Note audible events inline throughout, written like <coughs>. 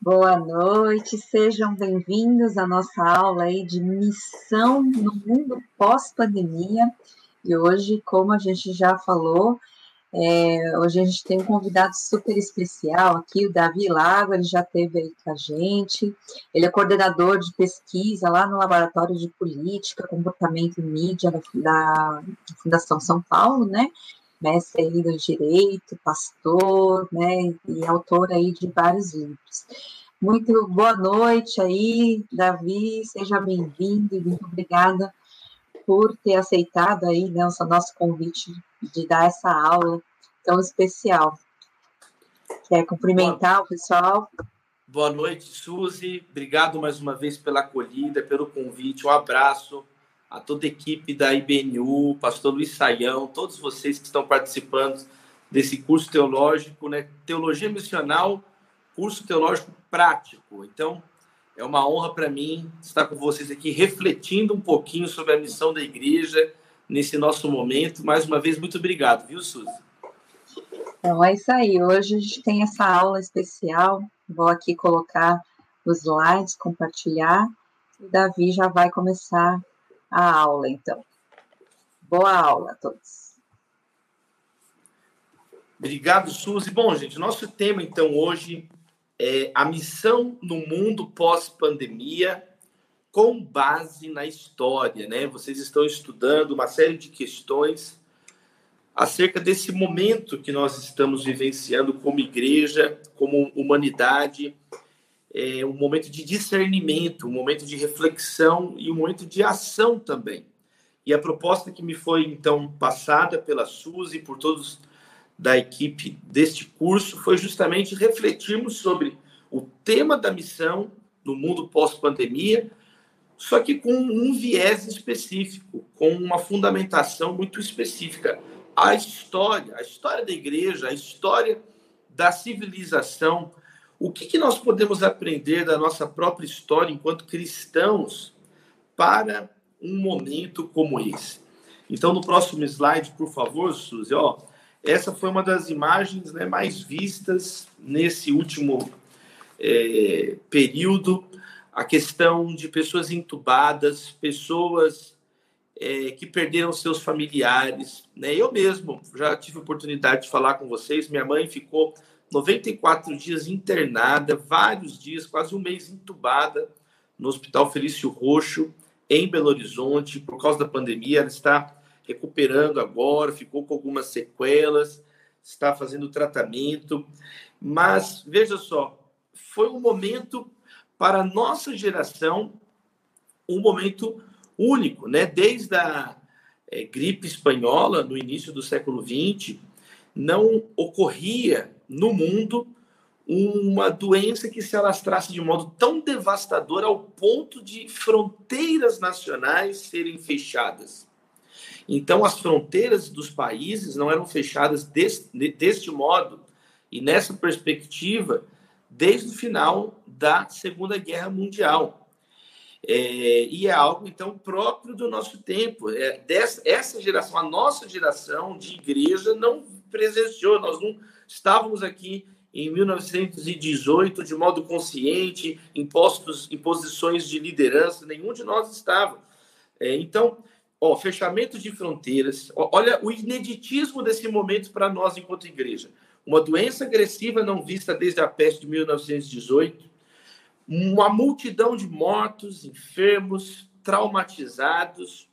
Boa noite, sejam bem-vindos à nossa aula aí de missão no mundo pós-pandemia. E hoje, como a gente já falou, é, hoje a gente tem um convidado super especial aqui, o Davi Lago, ele já esteve aí com a gente. Ele é coordenador de pesquisa lá no Laboratório de Política, Comportamento e Mídia da, da Fundação São Paulo, né? Mestre aí do direito, pastor, né, e autor aí de vários livros. Muito boa noite aí, Davi, seja bem-vindo e muito obrigada por ter aceitado aí né, o nosso convite de dar essa aula tão especial. Quer cumprimentar o pessoal? Boa noite, Suzy. Obrigado mais uma vez pela acolhida, pelo convite. Um abraço a toda a equipe da IBNU, pastor Luiz Saião, todos vocês que estão participando desse curso teológico, né? Teologia Missional, curso teológico prático. Então, é uma honra para mim estar com vocês aqui refletindo um pouquinho sobre a missão da igreja nesse nosso momento. Mais uma vez, muito obrigado, viu, Suzy? Então, é isso aí. Hoje a gente tem essa aula especial. Vou aqui colocar os slides, compartilhar. O Davi já vai começar a aula, então. Boa aula a todos. Obrigado, Suzy. Bom, gente, nosso tema, então, hoje é a missão no mundo pós-pandemia com base na história, né? Vocês estão estudando uma série de questões acerca desse momento que nós estamos vivenciando como igreja, como humanidade, é, um momento de discernimento, um momento de reflexão e um momento de ação também. E a proposta que me foi então passada pela Suzy e por todos da equipe deste curso foi justamente refletirmos sobre o tema da missão no mundo pós-pandemia, só que com um viés específico, com uma fundamentação muito específica. A história, a história da igreja, a história da civilização, o que, que nós podemos aprender da nossa própria história enquanto cristãos para um momento como esse? Então, no próximo slide, por favor, Suzy, ó, essa foi uma das imagens né, mais vistas nesse último é, período. A questão de pessoas entubadas, pessoas é, que perderam seus familiares. Né? Eu mesmo já tive oportunidade de falar com vocês. Minha mãe ficou 94 dias internada, vários dias, quase um mês entubada no Hospital Felício Roxo, em Belo Horizonte, por causa da pandemia. Ela está recuperando agora, ficou com algumas sequelas, está fazendo tratamento. Mas, veja só, foi um momento para a nossa geração, um momento único, né? Desde a é, gripe espanhola, no início do século XX, não ocorria no mundo uma doença que se alastrasse de modo tão devastador ao ponto de fronteiras nacionais serem fechadas. Então, as fronteiras dos países não eram fechadas deste, deste modo e nessa perspectiva desde o final da Segunda Guerra Mundial. É, e é algo, então, próprio do nosso tempo. É, dessa, essa geração, a nossa geração de igreja, não presenciou, nós não Estávamos aqui em 1918 de modo consciente, em, postos, em posições de liderança, nenhum de nós estava. É, então, ó, fechamento de fronteiras, ó, olha o ineditismo desse momento para nós enquanto igreja. Uma doença agressiva não vista desde a peste de 1918, uma multidão de mortos, enfermos, traumatizados,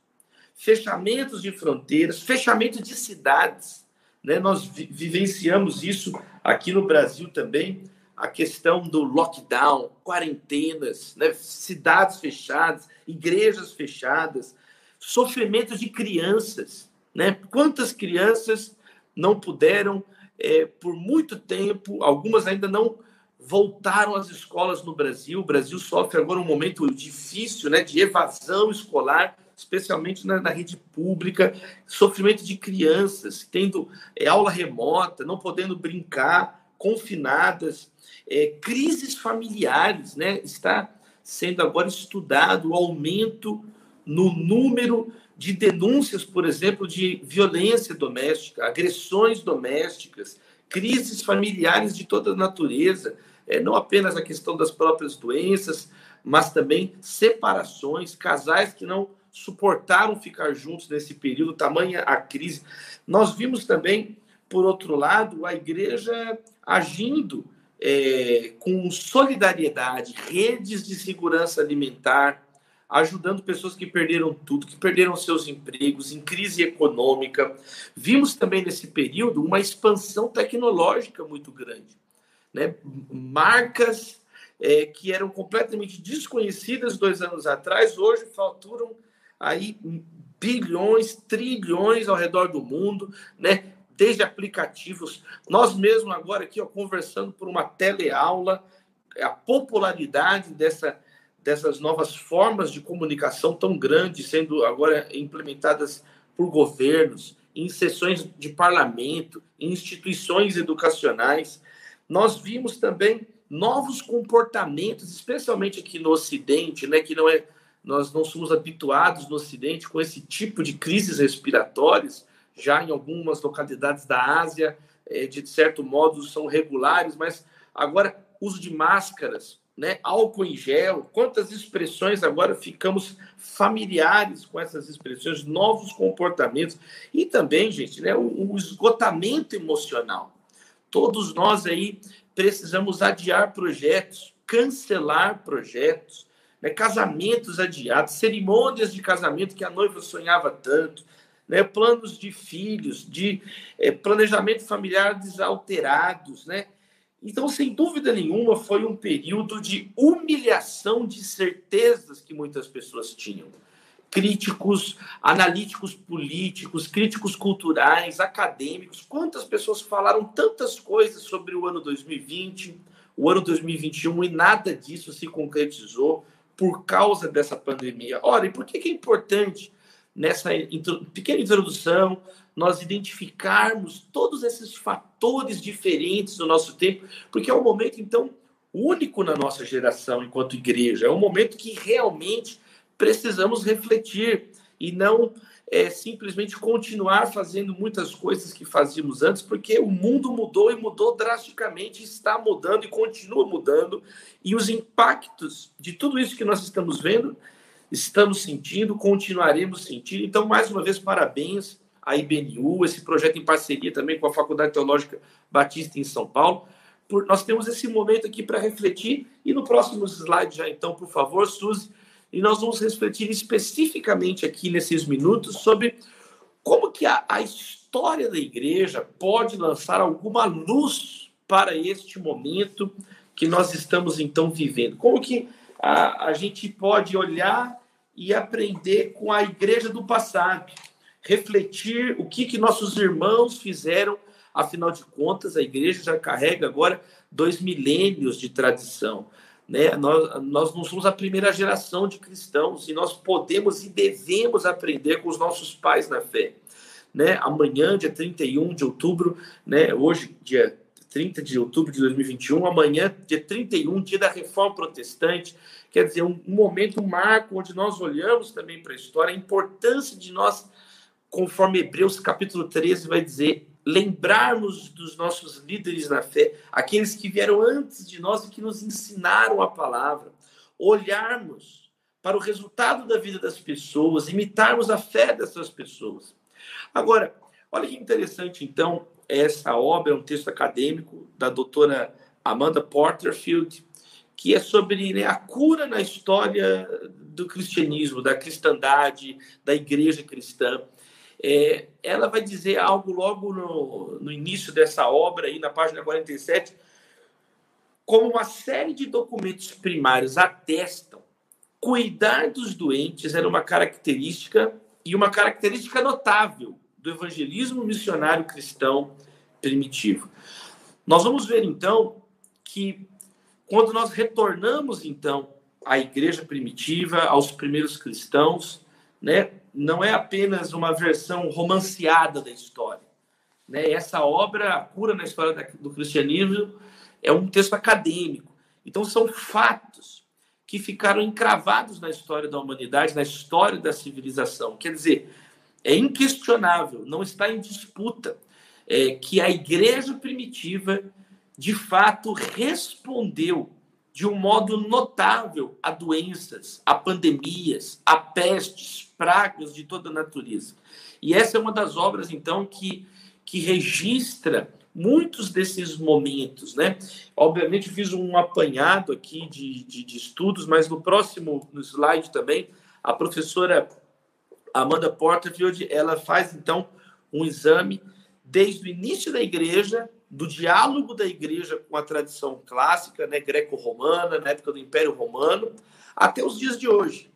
fechamentos de fronteiras, fechamento de cidades, né? Nós vi vivenciamos isso aqui no Brasil também, a questão do lockdown, quarentenas, né? cidades fechadas, igrejas fechadas, sofrimento de crianças. Né? Quantas crianças não puderam, é, por muito tempo, algumas ainda não voltaram às escolas no Brasil. O Brasil sofre agora um momento difícil né, de evasão escolar especialmente na, na rede pública, sofrimento de crianças tendo é, aula remota, não podendo brincar, confinadas, é, crises familiares, né? Está sendo agora estudado o aumento no número de denúncias, por exemplo, de violência doméstica, agressões domésticas, crises familiares de toda natureza, é, não apenas a questão das próprias doenças, mas também separações, casais que não suportaram ficar juntos nesse período, tamanha a crise. Nós vimos também, por outro lado, a igreja agindo é, com solidariedade, redes de segurança alimentar, ajudando pessoas que perderam tudo, que perderam seus empregos, em crise econômica. Vimos também nesse período uma expansão tecnológica muito grande. Né? Marcas é, que eram completamente desconhecidas dois anos atrás, hoje faturam aí bilhões, trilhões ao redor do mundo, né? desde aplicativos. Nós mesmos agora aqui ó, conversando por uma teleaula, a popularidade dessa, dessas novas formas de comunicação tão grandes, sendo agora implementadas por governos, em sessões de parlamento, em instituições educacionais. Nós vimos também novos comportamentos, especialmente aqui no Ocidente, né, que não é, nós não somos habituados no Ocidente com esse tipo de crises respiratórias, já em algumas localidades da Ásia, é, de certo modo, são regulares, mas agora uso de máscaras, né, álcool em gel, quantas expressões agora ficamos familiares com essas expressões, novos comportamentos e também, gente, né, o, o esgotamento emocional. Todos nós aí precisamos adiar projetos, cancelar projetos, né, casamentos adiados, cerimônias de casamento que a noiva sonhava tanto, né, planos de filhos, de é, planejamento familiar desalterados, né? Então, sem dúvida nenhuma, foi um período de humilhação de certezas que muitas pessoas tinham. Críticos, analíticos políticos, críticos culturais, acadêmicos, quantas pessoas falaram tantas coisas sobre o ano 2020, o ano 2021 e nada disso se concretizou por causa dessa pandemia. Ora, e por que é importante nessa pequena introdução, nós identificarmos todos esses fatores diferentes do nosso tempo, porque é um momento, então, único na nossa geração enquanto igreja. É um momento que realmente precisamos refletir e não é, simplesmente continuar fazendo muitas coisas que fazíamos antes, porque o mundo mudou e mudou drasticamente, está mudando e continua mudando, e os impactos de tudo isso que nós estamos vendo estamos sentindo, continuaremos sentindo. Então, mais uma vez, parabéns à IBNU, esse projeto em parceria também com a Faculdade Teológica Batista em São Paulo. Por, nós temos esse momento aqui para refletir, e no próximo slide já, então, por favor, Suzy, e nós vamos refletir especificamente aqui nesses minutos sobre como que a, a história da igreja pode lançar alguma luz para este momento que nós estamos, então, vivendo. Como que a, a gente pode olhar e aprender com a igreja do passado, refletir o que, que nossos irmãos fizeram, afinal de contas, a igreja já carrega agora dois milênios de tradição. Né? Nós, nós não somos a primeira geração de cristãos e nós podemos e devemos aprender com os nossos pais na fé. Né? Amanhã, dia 31 de outubro, né? hoje, dia 30 de outubro de 2021, amanhã, dia 31, dia da Reforma Protestante, quer dizer, um, um momento, um marco onde nós olhamos também para a história, a importância de nós, conforme Hebreus capítulo 13 vai dizer, lembrarmos dos nossos líderes na fé, aqueles que vieram antes de nós e que nos ensinaram a palavra, olharmos para o resultado da vida das pessoas, imitarmos a fé dessas pessoas. Agora, olha que interessante, então, essa obra é um texto acadêmico da doutora Amanda Porterfield, que é sobre né, a cura na história do cristianismo, da cristandade, da igreja cristã. É, ela vai dizer algo logo no, no início dessa obra, aí na página 47, como uma série de documentos primários atestam, cuidar dos doentes era uma característica e uma característica notável do evangelismo missionário cristão primitivo. Nós vamos ver então que quando nós retornamos então à igreja primitiva, aos primeiros cristãos, né, não é apenas uma versão romanceada da história. Né? Essa obra, cura na história do cristianismo, é um texto acadêmico. Então são fatos que ficaram encravados na história da humanidade, na história da civilização. Quer dizer, é inquestionável, não está em disputa, é, que a igreja primitiva de fato, respondeu de um modo notável a doenças, a pandemias, a pestes, pragas de toda a natureza. E essa é uma das obras, então, que, que registra muitos desses momentos, né? Obviamente, fiz um apanhado aqui de, de, de estudos, mas no próximo no slide também, a professora Amanda Porterfield, ela faz, então, um exame desde o início da igreja do diálogo da igreja com a tradição clássica, né, greco-romana, na época do Império Romano, até os dias de hoje,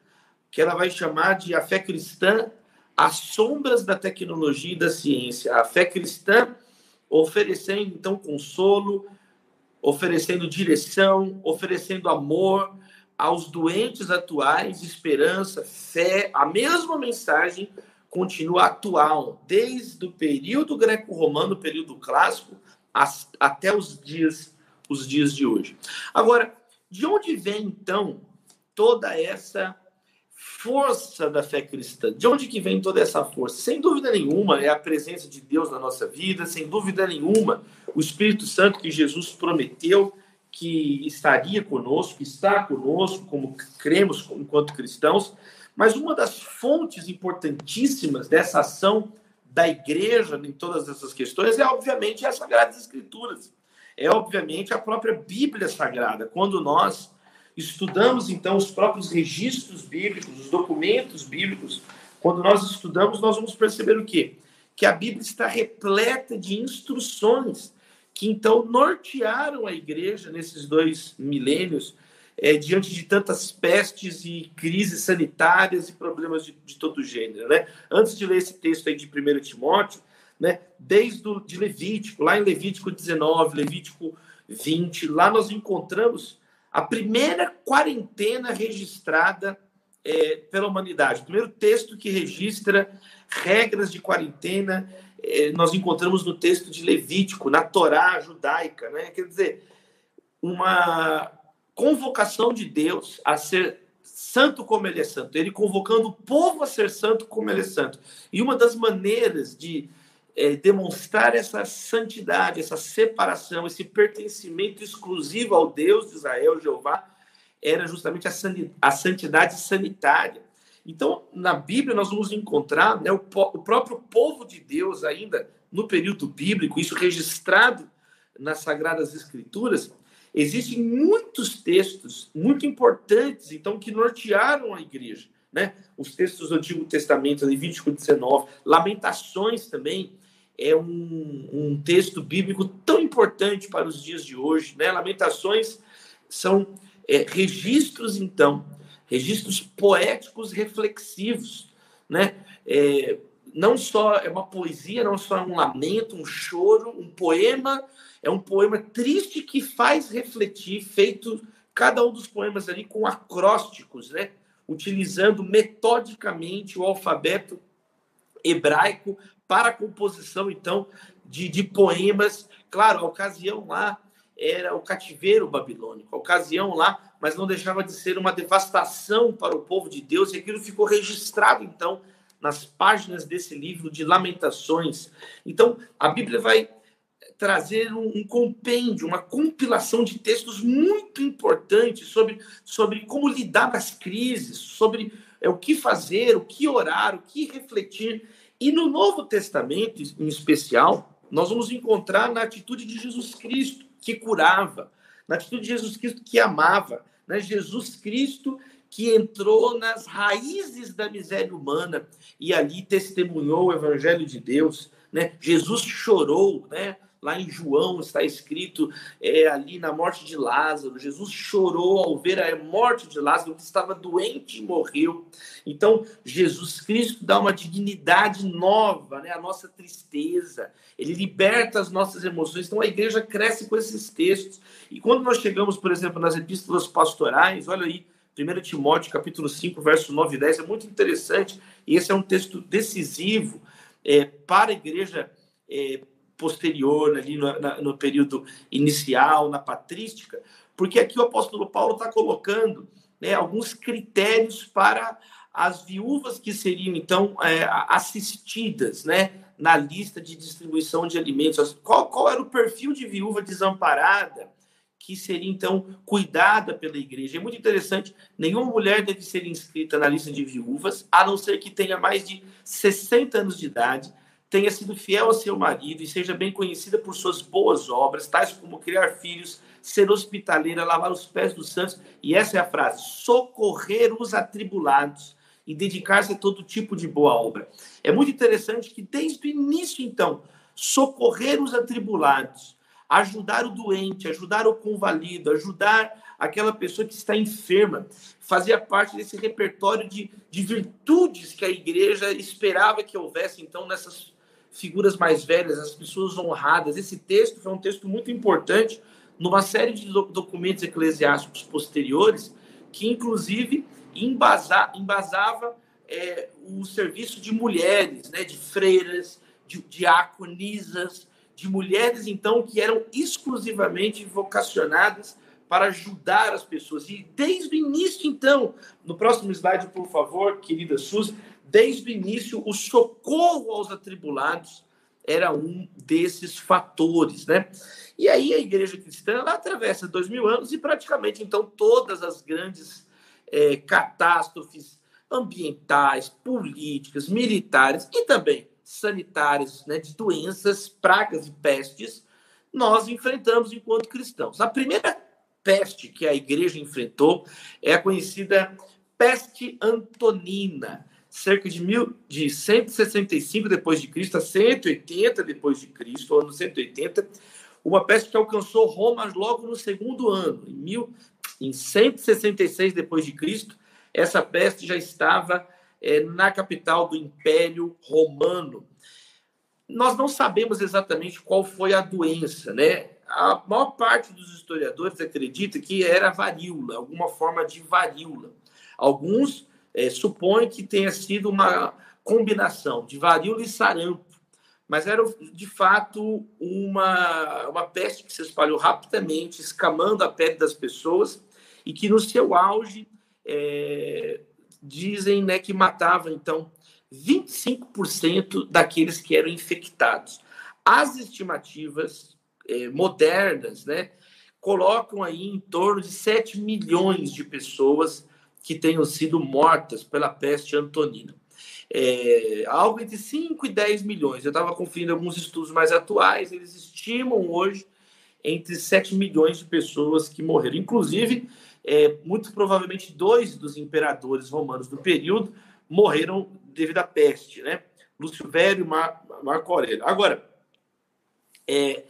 que ela vai chamar de a fé cristã às sombras da tecnologia e da ciência. A fé cristã oferecendo, então, consolo, oferecendo direção, oferecendo amor aos doentes atuais, esperança, fé, a mesma mensagem continua atual, desde o período greco-romano, período clássico, as, até os dias, os dias de hoje. Agora, de onde vem então toda essa força da fé cristã? De onde que vem toda essa força? Sem dúvida nenhuma, é a presença de Deus na nossa vida, sem dúvida nenhuma, o Espírito Santo que Jesus prometeu que estaria conosco, está conosco, como cremos enquanto cristãos, mas uma das fontes importantíssimas dessa ação da igreja em todas essas questões é, obviamente, as Sagradas Escrituras. É, obviamente, a própria Bíblia Sagrada. Quando nós estudamos, então, os próprios registros bíblicos, os documentos bíblicos, quando nós estudamos, nós vamos perceber o quê? Que a Bíblia está repleta de instruções que, então, nortearam a igreja nesses dois milênios é, diante de tantas pestes e crises sanitárias e problemas de, de todo gênero. Né? Antes de ler esse texto aí de 1 Timóteo, né, desde o, de Levítico, lá em Levítico 19, Levítico 20, lá nós encontramos a primeira quarentena registrada é, pela humanidade. O primeiro texto que registra regras de quarentena, é, nós encontramos no texto de Levítico, na Torá judaica. Né? Quer dizer, uma, convocação de Deus a ser santo como ele é santo, ele convocando o povo a ser santo como ele é santo. E uma das maneiras de é, demonstrar essa santidade, essa separação, esse pertencimento exclusivo ao Deus de Israel, Jeová, era justamente a, a santidade sanitária. Então, na Bíblia, nós vamos encontrar né, o, o próprio povo de Deus, ainda no período bíblico, isso registrado nas Sagradas Escrituras, Existem muitos textos muito importantes, então, que nortearam a igreja. Né? Os textos do Antigo Testamento, Levítico 19, Lamentações também é um, um texto bíblico tão importante para os dias de hoje. Né? Lamentações são é, registros, então, registros poéticos reflexivos. Né? É, não só é uma poesia, não só é um lamento, um choro, um poema é um poema triste que faz refletir, feito cada um dos poemas ali com acrósticos, né? utilizando metodicamente o alfabeto hebraico para a composição, então, de, de poemas. Claro, a ocasião lá era o cativeiro babilônico, a ocasião lá, mas não deixava de ser uma devastação para o povo de Deus, e aquilo ficou registrado, então, nas páginas desse livro de Lamentações. Então, a Bíblia vai trazer um, um, compêndio, uma compilação de textos muito importantes sobre, sobre como lidar com as crises, sobre é, o que fazer, o que orar, o que refletir. E no Novo Testamento, em especial, nós vamos encontrar na atitude de Jesus Cristo, que curava, na atitude de Jesus Cristo, que amava, né? Jesus Cristo que entrou nas raízes da miséria humana e ali testemunhou o evangelho de Deus, né? Jesus chorou, né? Lá em João está escrito é, ali na morte de Lázaro. Jesus chorou ao ver a morte de Lázaro, que estava doente e morreu. Então, Jesus Cristo dá uma dignidade nova né, à nossa tristeza. Ele liberta as nossas emoções. Então, a igreja cresce com esses textos. E quando nós chegamos, por exemplo, nas epístolas pastorais, olha aí, 1 Timóteo, capítulo 5, verso 9 e 10, é muito interessante. E esse é um texto decisivo é, para a igreja é, posterior, ali no, na, no período inicial, na patrística, porque aqui o apóstolo Paulo está colocando né, alguns critérios para as viúvas que seriam, então, é, assistidas, né, na lista de distribuição de alimentos. Qual, qual era o perfil de viúva desamparada que seria, então, cuidada pela igreja? É muito interessante, nenhuma mulher deve ser inscrita na lista de viúvas, a não ser que tenha mais de 60 anos de idade, tenha sido fiel ao seu marido e seja bem conhecida por suas boas obras, tais como criar filhos, ser hospitaleira, lavar os pés dos santos, e essa é a frase: socorrer os atribulados e dedicar-se a todo tipo de boa obra. É muito interessante que desde o início, então, socorrer os atribulados, ajudar o doente, ajudar o convalido, ajudar aquela pessoa que está enferma, fazia parte desse repertório de, de virtudes que a igreja esperava que houvesse, então, nessas figuras mais velhas, as pessoas honradas. Esse texto foi um texto muito importante numa série de documentos eclesiásticos posteriores, que inclusive embasa, embasava é, o serviço de mulheres, né, de freiras, de diaconisas, de mulheres, então, que eram exclusivamente vocacionadas para ajudar as pessoas. E desde o início, então, no próximo slide, por favor, querida Suzy, desde o início, o socorro aos atribulados era um desses fatores, né? E aí a igreja cristã, ela atravessa dois mil anos e praticamente, então, todas as grandes é, catástrofes ambientais, políticas, militares e também sanitárias, né, de doenças, pragas e pestes, nós enfrentamos enquanto cristãos. A primeira peste que a igreja enfrentou é a conhecida peste antonina, cerca de, mil, de 165 depois de Cristo a 180 depois de Cristo, ano 180, uma peste que alcançou Roma logo no segundo ano, em, mil, em 166 depois de Cristo, essa peste já estava é, na capital do Império Romano. Nós não sabemos exatamente qual foi a doença, né? A maior parte dos historiadores acredita que era varíola, alguma forma de varíola. Alguns é, supõem que tenha sido uma combinação de varíola e sarampo, mas era de fato uma, uma peste que se espalhou rapidamente, escamando a pele das pessoas e que no seu auge é, dizem né, que matava então 25% daqueles que eram infectados. As estimativas é, modernas né, colocam aí em torno de 7 milhões de pessoas que tenham sido mortas pela peste antonina. É, algo entre 5 e 10 milhões. Eu estava conferindo alguns estudos mais atuais, eles estimam hoje entre 7 milhões de pessoas que morreram. Inclusive, é, muito provavelmente dois dos imperadores romanos do período morreram devido à peste, né? Lúcio Velho e Mar Marco Aurélio. Agora, é,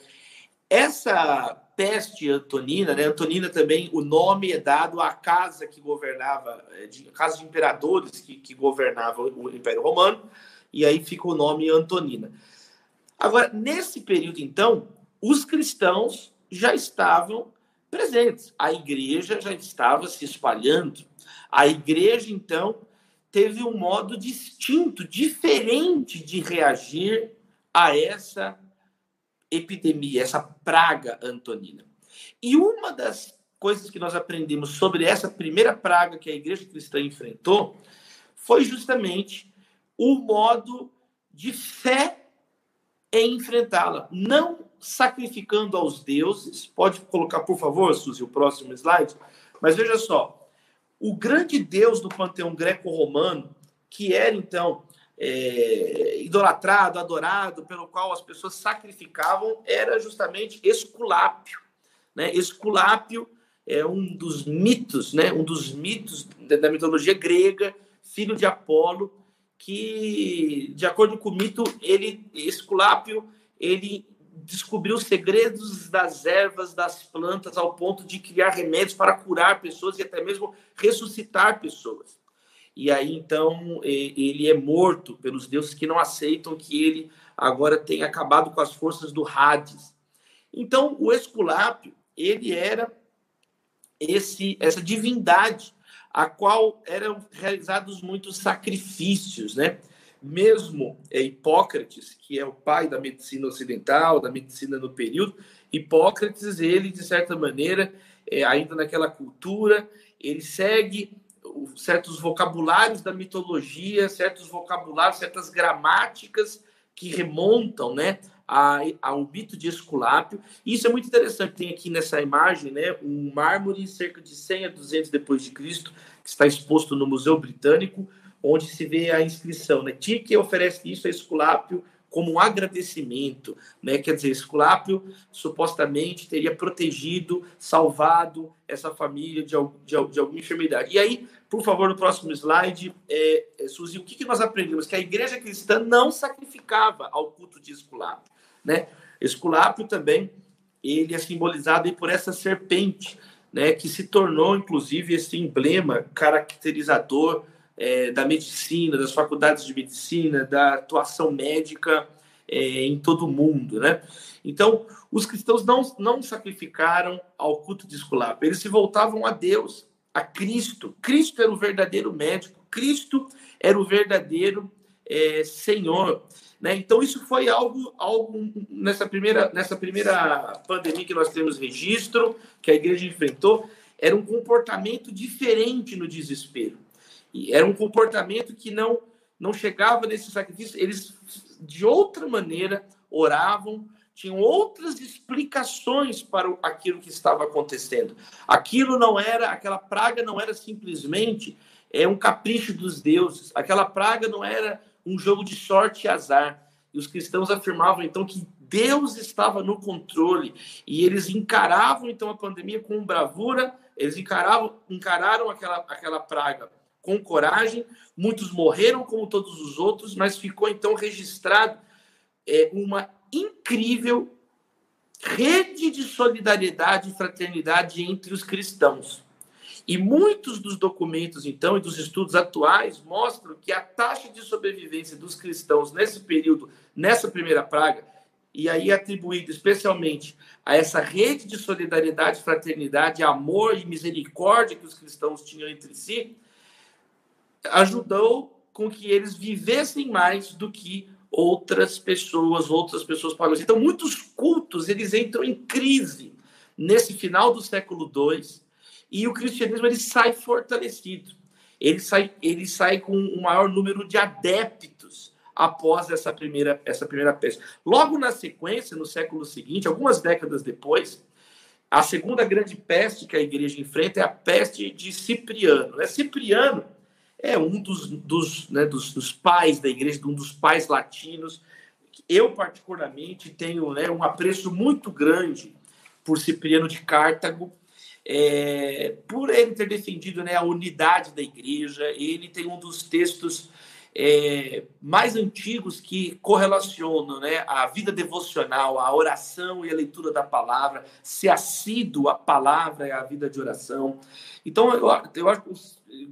essa peste antonina, né? Antonina também, o nome é dado à casa que governava, é, de, casa de imperadores que, que governava o Império Romano, e aí fica o nome Antonina. Agora, nesse período, então, os cristãos já estavam presentes. A igreja já estava se espalhando. A igreja, então, teve um modo distinto, diferente de reagir a essa epidemia, essa praga antonina. E uma das coisas que nós aprendemos sobre essa primeira praga que a igreja cristã enfrentou foi justamente o modo de fé em enfrentá-la, não sacrificando aos deuses. Pode colocar, por favor, Suzy, o próximo slide. Mas veja só, o grande deus do panteão greco-romano, que era então é, idolatrado, adorado, pelo qual as pessoas sacrificavam, era justamente Esculápio. Né? Esculápio é um dos mitos, né? um dos mitos da mitologia grega, filho de Apolo, que, de acordo com o mito, ele, Esculápio, ele descobriu os segredos das ervas, das plantas, ao ponto de criar remédios para curar pessoas e até mesmo ressuscitar pessoas. E aí, então, ele é morto pelos deuses que não aceitam que ele agora tenha acabado com as forças do Hades. Então, o Esculápio, ele era esse essa divindade a qual eram realizados muitos sacrifícios, né? Mesmo é, Hipócrates, que é o pai da medicina ocidental, da medicina no período, Hipócrates, ele, de certa maneira, é, ainda naquela cultura, ele segue certos vocabulários da mitologia, certos vocabulários, certas gramáticas que remontam, né, ao mito de Esculápio. Isso é muito interessante. Tem aqui nessa imagem, né, um mármore cerca de 100 a 200 depois de Cristo, que está exposto no Museu Britânico, onde se vê a inscrição, né? Tique oferece isso a Esculápio como um agradecimento, né? Quer dizer, Esculápio supostamente teria protegido, salvado essa família de, de, de alguma enfermidade. E aí, por favor, no próximo slide, é, é, Suzy, o que, que nós aprendemos? Que a igreja cristã não sacrificava ao culto de Esculápio, né? Esculápio também, ele é simbolizado por essa serpente, né? Que se tornou, inclusive, esse emblema caracterizador é, da medicina, das faculdades de medicina, da atuação médica é, em todo o mundo, né? Então, os cristãos não, não sacrificaram ao culto de Esculápio, eles se voltavam a Deus, a Cristo. Cristo era o verdadeiro médico, Cristo era o verdadeiro é, Senhor. Né? Então, isso foi algo, algo nessa, primeira, nessa primeira pandemia que nós temos registro, que a igreja enfrentou, era um comportamento diferente no desespero. E era um comportamento que não não chegava nesse sacrifício, eles de outra maneira oravam, tinham outras explicações para aquilo que estava acontecendo. Aquilo não era, aquela praga não era simplesmente é um capricho dos deuses. Aquela praga não era um jogo de sorte e azar. E os cristãos afirmavam então que Deus estava no controle e eles encaravam então a pandemia com bravura, eles encaravam, encararam aquela, aquela praga com coragem. Muitos morreram, como todos os outros, mas ficou então registrado é, uma incrível rede de solidariedade e fraternidade entre os cristãos. E muitos dos documentos, então, e dos estudos atuais mostram que a taxa de sobrevivência dos cristãos nesse período, nessa primeira praga, e aí atribuído especialmente a essa rede de solidariedade, fraternidade, amor e misericórdia que os cristãos tinham entre si, ajudou com que eles vivessem mais do que outras pessoas, outras pessoas pagãs. Então, muitos cultos eles entram em crise nesse final do século II e o cristianismo ele sai fortalecido. Ele sai, ele sai com um maior número de adeptos após essa primeira, essa primeira peste. Logo na sequência, no século seguinte, algumas décadas depois, a segunda grande peste que a igreja enfrenta é a peste de Cipriano. Né? Cipriano é um dos, dos, né, dos, dos, pais da igreja, um dos pais latinos. Eu, particularmente, tenho né, um apreço muito grande por Cipriano de Cartago, é, por ele ter defendido né, a unidade da igreja. Ele tem um dos textos é, mais antigos que correlacionam né, a vida devocional, a oração e a leitura da palavra, se assíduo à palavra e à vida de oração. Então, eu, eu, eu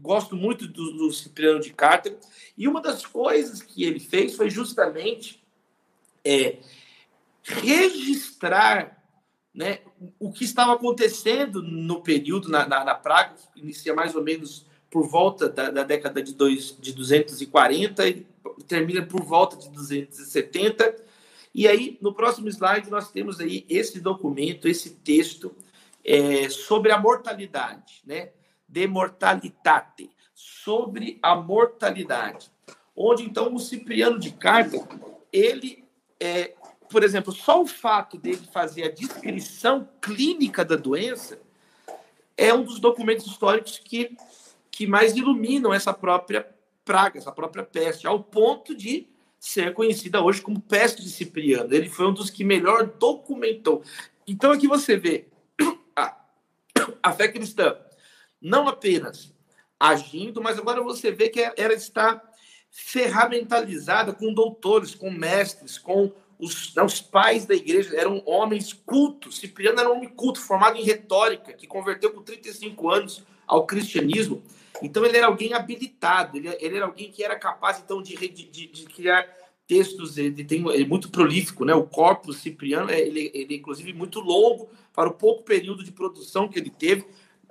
gosto muito do, do Cipriano de Carter, e uma das coisas que ele fez foi justamente é, registrar né, o que estava acontecendo no período, na, na, na Praga, que inicia mais ou menos por volta da, da década de, dois, de 240 e termina por volta de 270. E aí, no próximo slide, nós temos aí esse documento, esse texto é, sobre a mortalidade, né? De mortalitate, sobre a mortalidade. Onde, então, o Cipriano de Carta, ele, é, por exemplo, só o fato dele fazer a descrição clínica da doença é um dos documentos históricos que que mais iluminam essa própria praga, essa própria peste, ao ponto de ser conhecida hoje como peste de Cipriano. Ele foi um dos que melhor documentou. Então aqui você vê <coughs> a, <coughs> a fé cristã não apenas agindo, mas agora você vê que ela está ferramentalizada com doutores, com mestres, com os, né, os pais da igreja, eram homens cultos. Cipriano era um homem culto, formado em retórica, que converteu com 35 anos ao cristianismo. Então ele era alguém habilitado, ele, ele era alguém que era capaz então de, de, de criar textos, ele tem ele é muito prolífico, né? O corpus cipriano, é, ele, ele é inclusive muito longo para o pouco período de produção que ele teve,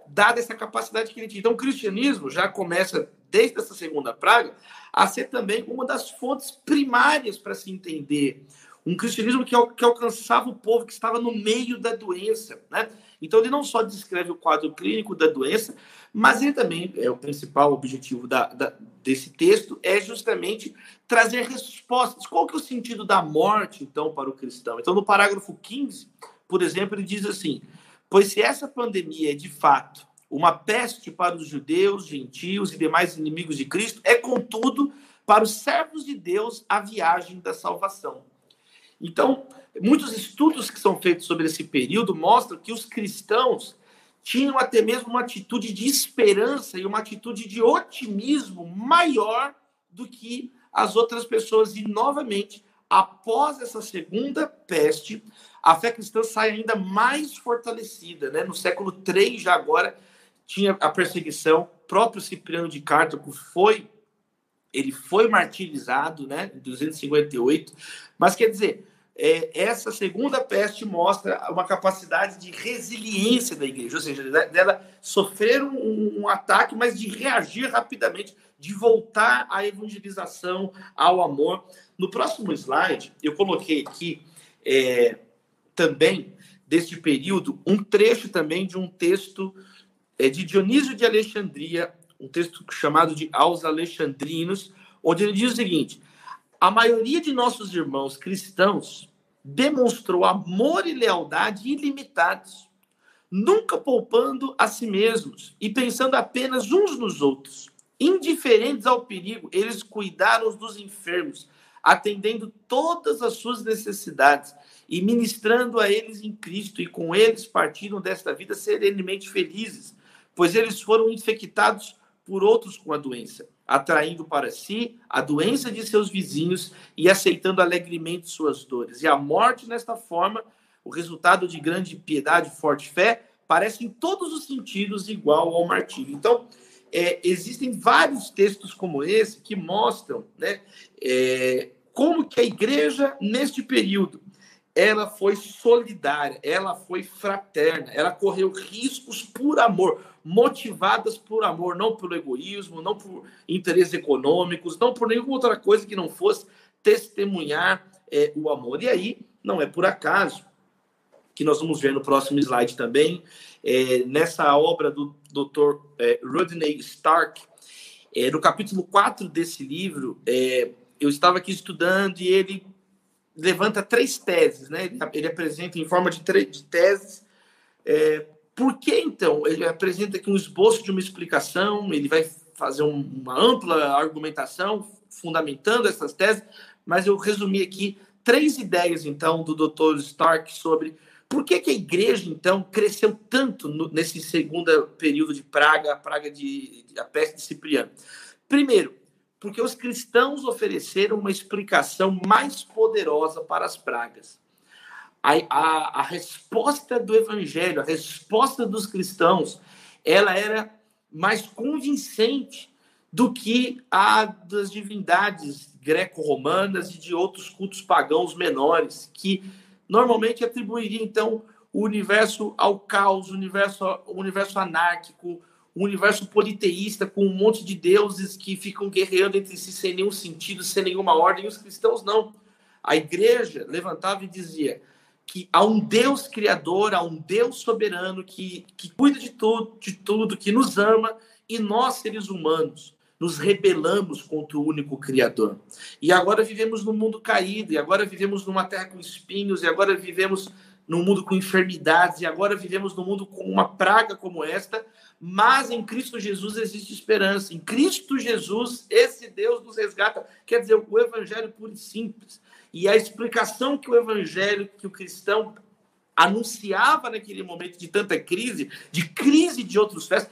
dada essa capacidade que ele tinha. Então o cristianismo já começa desde essa segunda praga a ser também uma das fontes primárias para se entender um cristianismo que, que alcançava o povo que estava no meio da doença, né? Então ele não só descreve o quadro clínico da doença, mas ele também é o principal objetivo da, da, desse texto é justamente trazer respostas. Qual que é o sentido da morte então para o cristão? Então no parágrafo 15, por exemplo, ele diz assim: pois se essa pandemia é de fato uma peste para os judeus, gentios e demais inimigos de Cristo, é contudo para os servos de Deus a viagem da salvação. Então, muitos estudos que são feitos sobre esse período mostram que os cristãos tinham até mesmo uma atitude de esperança e uma atitude de otimismo maior do que as outras pessoas. E, novamente, após essa segunda peste, a fé cristã sai ainda mais fortalecida. Né? No século III, já agora, tinha a perseguição. O próprio Cipriano de Cartago foi ele foi martirizado, né, em 258, mas quer dizer, é, essa segunda peste mostra uma capacidade de resiliência da igreja, ou seja, dela sofrer um, um, ataque, mas de reagir rapidamente, de voltar à evangelização, ao amor. No próximo slide, eu coloquei aqui é, também, deste período, um trecho também de um texto é, de Dionísio de Alexandria, um texto chamado de Aos Alexandrinos, onde ele diz o seguinte: a maioria de nossos irmãos cristãos demonstrou amor e lealdade ilimitados, nunca poupando a si mesmos e pensando apenas uns nos outros. Indiferentes ao perigo, eles cuidaram dos enfermos, atendendo todas as suas necessidades e ministrando a eles em Cristo, e com eles partiram desta vida serenemente felizes, pois eles foram infectados por outros com a doença, atraindo para si a doença de seus vizinhos e aceitando alegremente suas dores. E a morte, nesta forma, o resultado de grande piedade e forte fé, parece em todos os sentidos igual ao martírio. Então, é, existem vários textos como esse que mostram né, é, como que a igreja, neste período, ela foi solidária, ela foi fraterna, ela correu riscos por amor, motivadas por amor, não pelo egoísmo, não por interesses econômicos, não por nenhuma outra coisa que não fosse testemunhar é, o amor. E aí, não é por acaso que nós vamos ver no próximo slide também, é, nessa obra do Dr. É, Rodney Stark, é, no capítulo 4 desse livro, é, eu estava aqui estudando e ele levanta três teses, né? Ele, apresenta em forma de, de teses. É, por que então? Ele apresenta aqui um esboço de uma explicação, ele vai fazer um, uma ampla argumentação fundamentando essas teses, mas eu resumi aqui três ideias então do Dr. Stark sobre por que, que a igreja então cresceu tanto no, nesse segundo período de praga, a praga de, de a peste de Cipriano. Primeiro, porque os cristãos ofereceram uma explicação mais poderosa para as pragas. A, a, a, resposta do evangelho, a resposta dos cristãos, ela era mais convincente do que a das divindades greco-romanas e de outros cultos pagãos menores, que normalmente atribuiriam, então, o universo ao caos, o universo, o universo anárquico, um universo politeísta com um monte de deuses que ficam guerreando entre si sem nenhum sentido, sem nenhuma ordem, e os cristãos não. A igreja levantava e dizia que há um Deus criador, há um Deus soberano que, que cuida de tudo, de tudo, que nos ama, e nós, seres humanos, nos rebelamos contra o único Criador. E agora vivemos num mundo caído, e agora vivemos numa terra com espinhos, e agora vivemos num mundo com enfermidades, e agora vivemos num mundo com uma praga como esta, mas em Cristo Jesus existe esperança. Em Cristo Jesus, esse Deus nos resgata. Quer dizer, o evangelho puro e simples. E a explicação que o evangelho, que o cristão anunciava naquele momento de tanta crise, de crise de outros fés,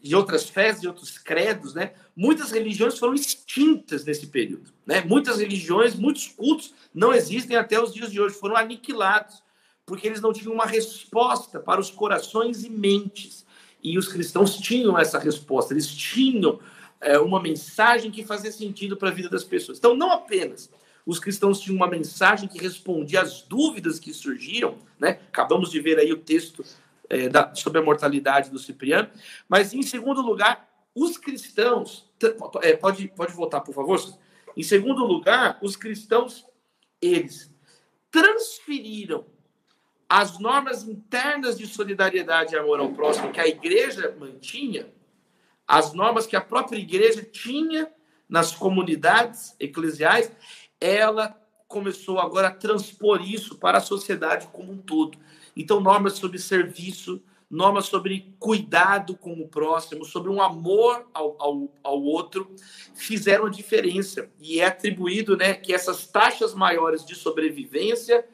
de outras fés, de outros credos, né? Muitas religiões foram extintas nesse período, né? Muitas religiões, muitos cultos não existem até os dias de hoje, foram aniquilados, porque eles não tinham uma resposta para os corações e mentes e os cristãos tinham essa resposta, eles tinham é, uma mensagem que fazia sentido para a vida das pessoas. Então, não apenas os cristãos tinham uma mensagem que respondia às dúvidas que surgiam, né? Acabamos de ver aí o texto é, da, sobre a mortalidade do Cipriano, mas em segundo lugar, os cristãos, é, pode, pode voltar, por favor? Em segundo lugar, os cristãos, eles transferiram as normas internas de solidariedade e amor ao próximo que a igreja mantinha, as normas que a própria igreja tinha nas comunidades eclesiais, ela começou agora a transpor isso para a sociedade como um todo. Então, normas sobre serviço, normas sobre cuidado com o próximo, sobre um amor ao, ao, ao outro, fizeram a diferença. E é atribuído né, que essas taxas maiores de sobrevivência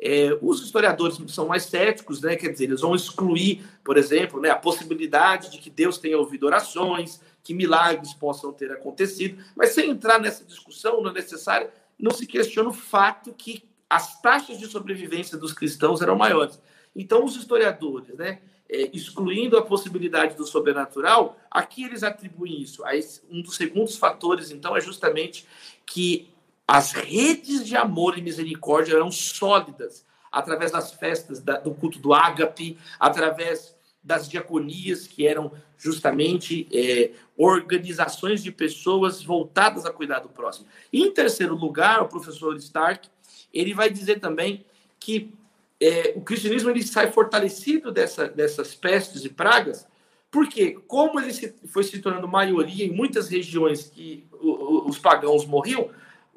é, os historiadores são mais céticos, né? quer dizer, eles vão excluir, por exemplo, né, a possibilidade de que Deus tenha ouvido orações, que milagres possam ter acontecido, mas sem entrar nessa discussão, não é necessário, não se questiona o fato que as taxas de sobrevivência dos cristãos eram maiores. Então, os historiadores, né, é, excluindo a possibilidade do sobrenatural, aqui eles atribuem isso. Um dos segundos fatores, então, é justamente que as redes de amor e misericórdia eram sólidas através das festas da, do culto do ágape, através das diaconias, que eram justamente é, organizações de pessoas voltadas a cuidar do próximo. Em terceiro lugar, o professor Stark, ele vai dizer também que é, o cristianismo ele sai fortalecido dessa, dessas pestes e pragas, porque, como ele se, foi se tornando maioria em muitas regiões que os pagãos morriam,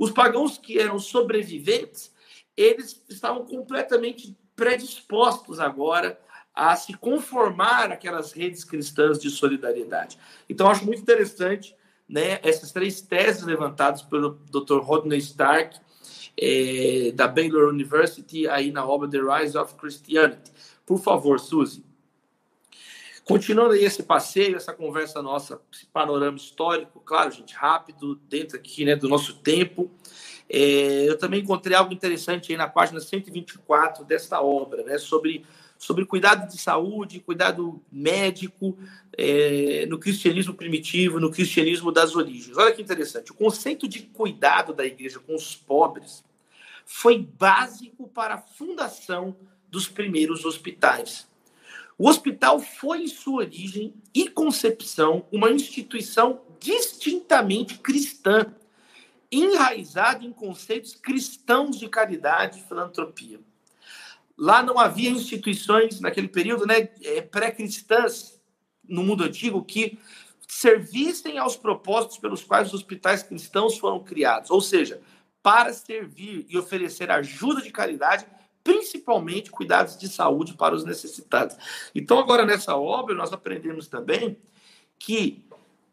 os pagãos que eram sobreviventes, eles estavam completamente predispostos agora a se conformar aquelas redes cristãs de solidariedade. Então, acho muito interessante né, essas três teses levantadas pelo Dr. Rodney Stark, é, da Baylor University, aí na obra The Rise of Christianity. Por favor, Suzy. Continuando aí esse passeio, essa conversa nossa, esse panorama histórico, claro, gente, rápido, dentro aqui né, do nosso tempo. É, eu também encontrei algo interessante aí na página 124 desta obra, né, sobre, sobre cuidado de saúde, cuidado médico é, no cristianismo primitivo, no cristianismo das origens. Olha que interessante, o conceito de cuidado da igreja com os pobres foi básico para a fundação dos primeiros hospitais. O hospital foi, em sua origem e concepção, uma instituição distintamente cristã, enraizada em conceitos cristãos de caridade e filantropia. Lá não havia instituições, naquele período, né, é, pré-cristãs, no mundo antigo, que servissem aos propósitos pelos quais os hospitais cristãos foram criados, ou seja, para servir e oferecer ajuda de caridade principalmente cuidados de saúde para os necessitados. Então, agora nessa obra, nós aprendemos também que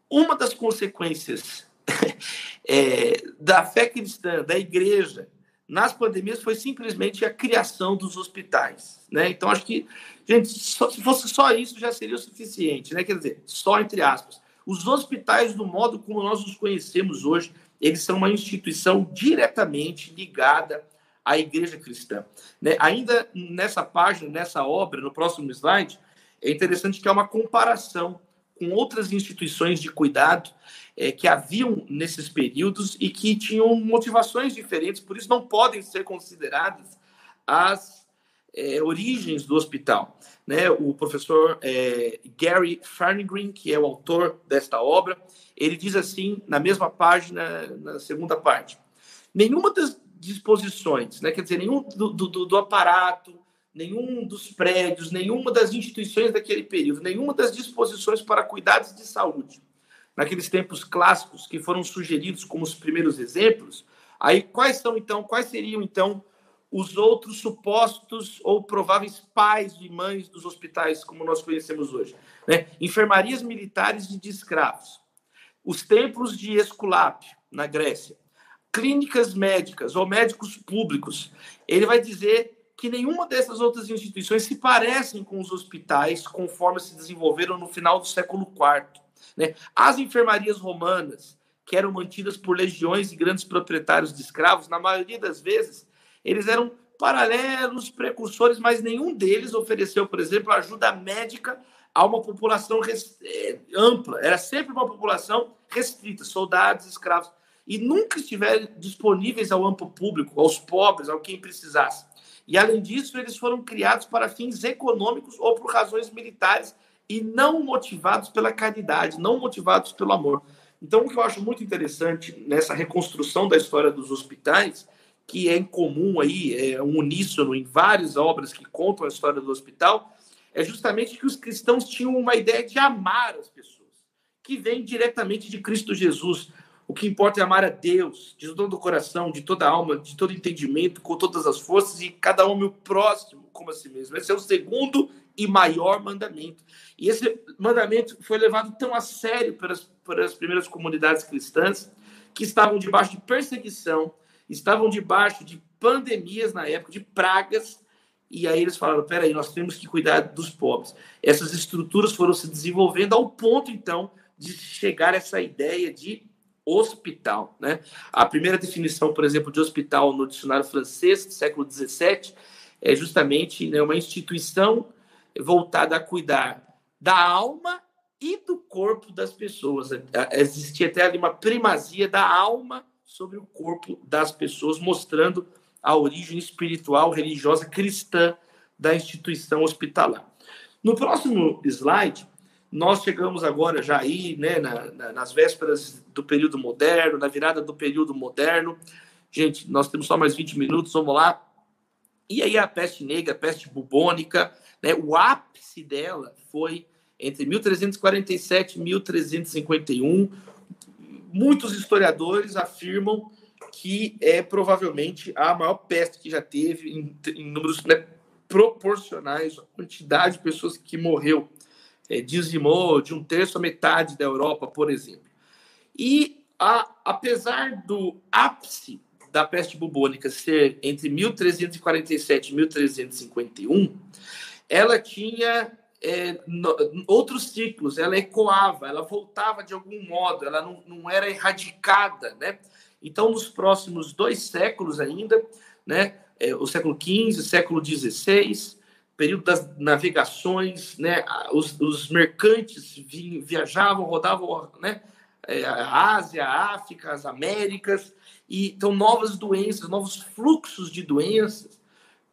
uma das consequências <laughs> é, da fé cristã, da igreja, nas pandemias foi simplesmente a criação dos hospitais. Né? Então, acho que, gente, só, se fosse só isso já seria o suficiente. Né? Quer dizer, só entre aspas. Os hospitais, do modo como nós os conhecemos hoje, eles são uma instituição diretamente ligada a igreja cristã. Né? Ainda nessa página, nessa obra, no próximo slide, é interessante que há uma comparação com outras instituições de cuidado é, que haviam nesses períodos e que tinham motivações diferentes, por isso não podem ser consideradas as é, origens do hospital. Né? O professor é, Gary Farngreen, que é o autor desta obra, ele diz assim, na mesma página, na segunda parte, nenhuma das, disposições, né? quer dizer, nenhum do, do, do aparato, nenhum dos prédios, nenhuma das instituições daquele período, nenhuma das disposições para cuidados de saúde, naqueles tempos clássicos que foram sugeridos como os primeiros exemplos, aí quais são então, quais seriam então os outros supostos ou prováveis pais e mães dos hospitais como nós conhecemos hoje, né? Enfermarias militares de escravos, os templos de Esculápio na Grécia, clínicas médicas ou médicos públicos, ele vai dizer que nenhuma dessas outras instituições se parecem com os hospitais conforme se desenvolveram no final do século IV. Né? As enfermarias romanas, que eram mantidas por legiões e grandes proprietários de escravos, na maioria das vezes, eles eram paralelos, precursores, mas nenhum deles ofereceu, por exemplo, ajuda médica a uma população eh, ampla. Era sempre uma população restrita, soldados, escravos e nunca estiveram disponíveis ao amplo público, aos pobres, ao quem precisasse. E, além disso, eles foram criados para fins econômicos ou por razões militares e não motivados pela caridade, não motivados pelo amor. Então, o que eu acho muito interessante nessa reconstrução da história dos hospitais que é incomum aí, é um uníssono em várias obras que contam a história do hospital, é justamente que os cristãos tinham uma ideia de amar as pessoas, que vem diretamente de Cristo Jesus. O que importa é amar a Deus, de todo o coração, de toda a alma, de todo entendimento, com todas as forças, e cada homem o próximo como a si mesmo. Esse é o segundo e maior mandamento. E esse mandamento foi levado tão a sério pelas, pelas primeiras comunidades cristãs, que estavam debaixo de perseguição, estavam debaixo de pandemias na época, de pragas, e aí eles falaram: peraí, nós temos que cuidar dos pobres. Essas estruturas foram se desenvolvendo ao ponto, então, de chegar essa ideia de hospital. Né? A primeira definição, por exemplo, de hospital no dicionário francês do século XVII é justamente né, uma instituição voltada a cuidar da alma e do corpo das pessoas. Existia até ali uma primazia da alma sobre o corpo das pessoas, mostrando a origem espiritual, religiosa, cristã da instituição hospitalar. No próximo slide, nós chegamos agora já aí, né, na, na, nas vésperas do período moderno, na virada do período moderno. Gente, nós temos só mais 20 minutos, vamos lá. E aí a peste negra, a peste bubônica, né, o ápice dela foi entre 1347 e 1351. Muitos historiadores afirmam que é provavelmente a maior peste que já teve em, em números né, proporcionais à quantidade de pessoas que morreu. É, dizimou de um terço a metade da Europa, por exemplo. E a, apesar do ápice da peste bubônica ser entre 1347 e 1351, ela tinha é, no, outros ciclos, ela ecoava, ela voltava de algum modo, ela não, não era erradicada, né? Então, nos próximos dois séculos ainda, né, é, o século XV, século XVI, período das navegações, né, os, os mercantes vi, viajavam, rodavam, né, é, a Ásia, a África, as Américas, e então novas doenças, novos fluxos de doenças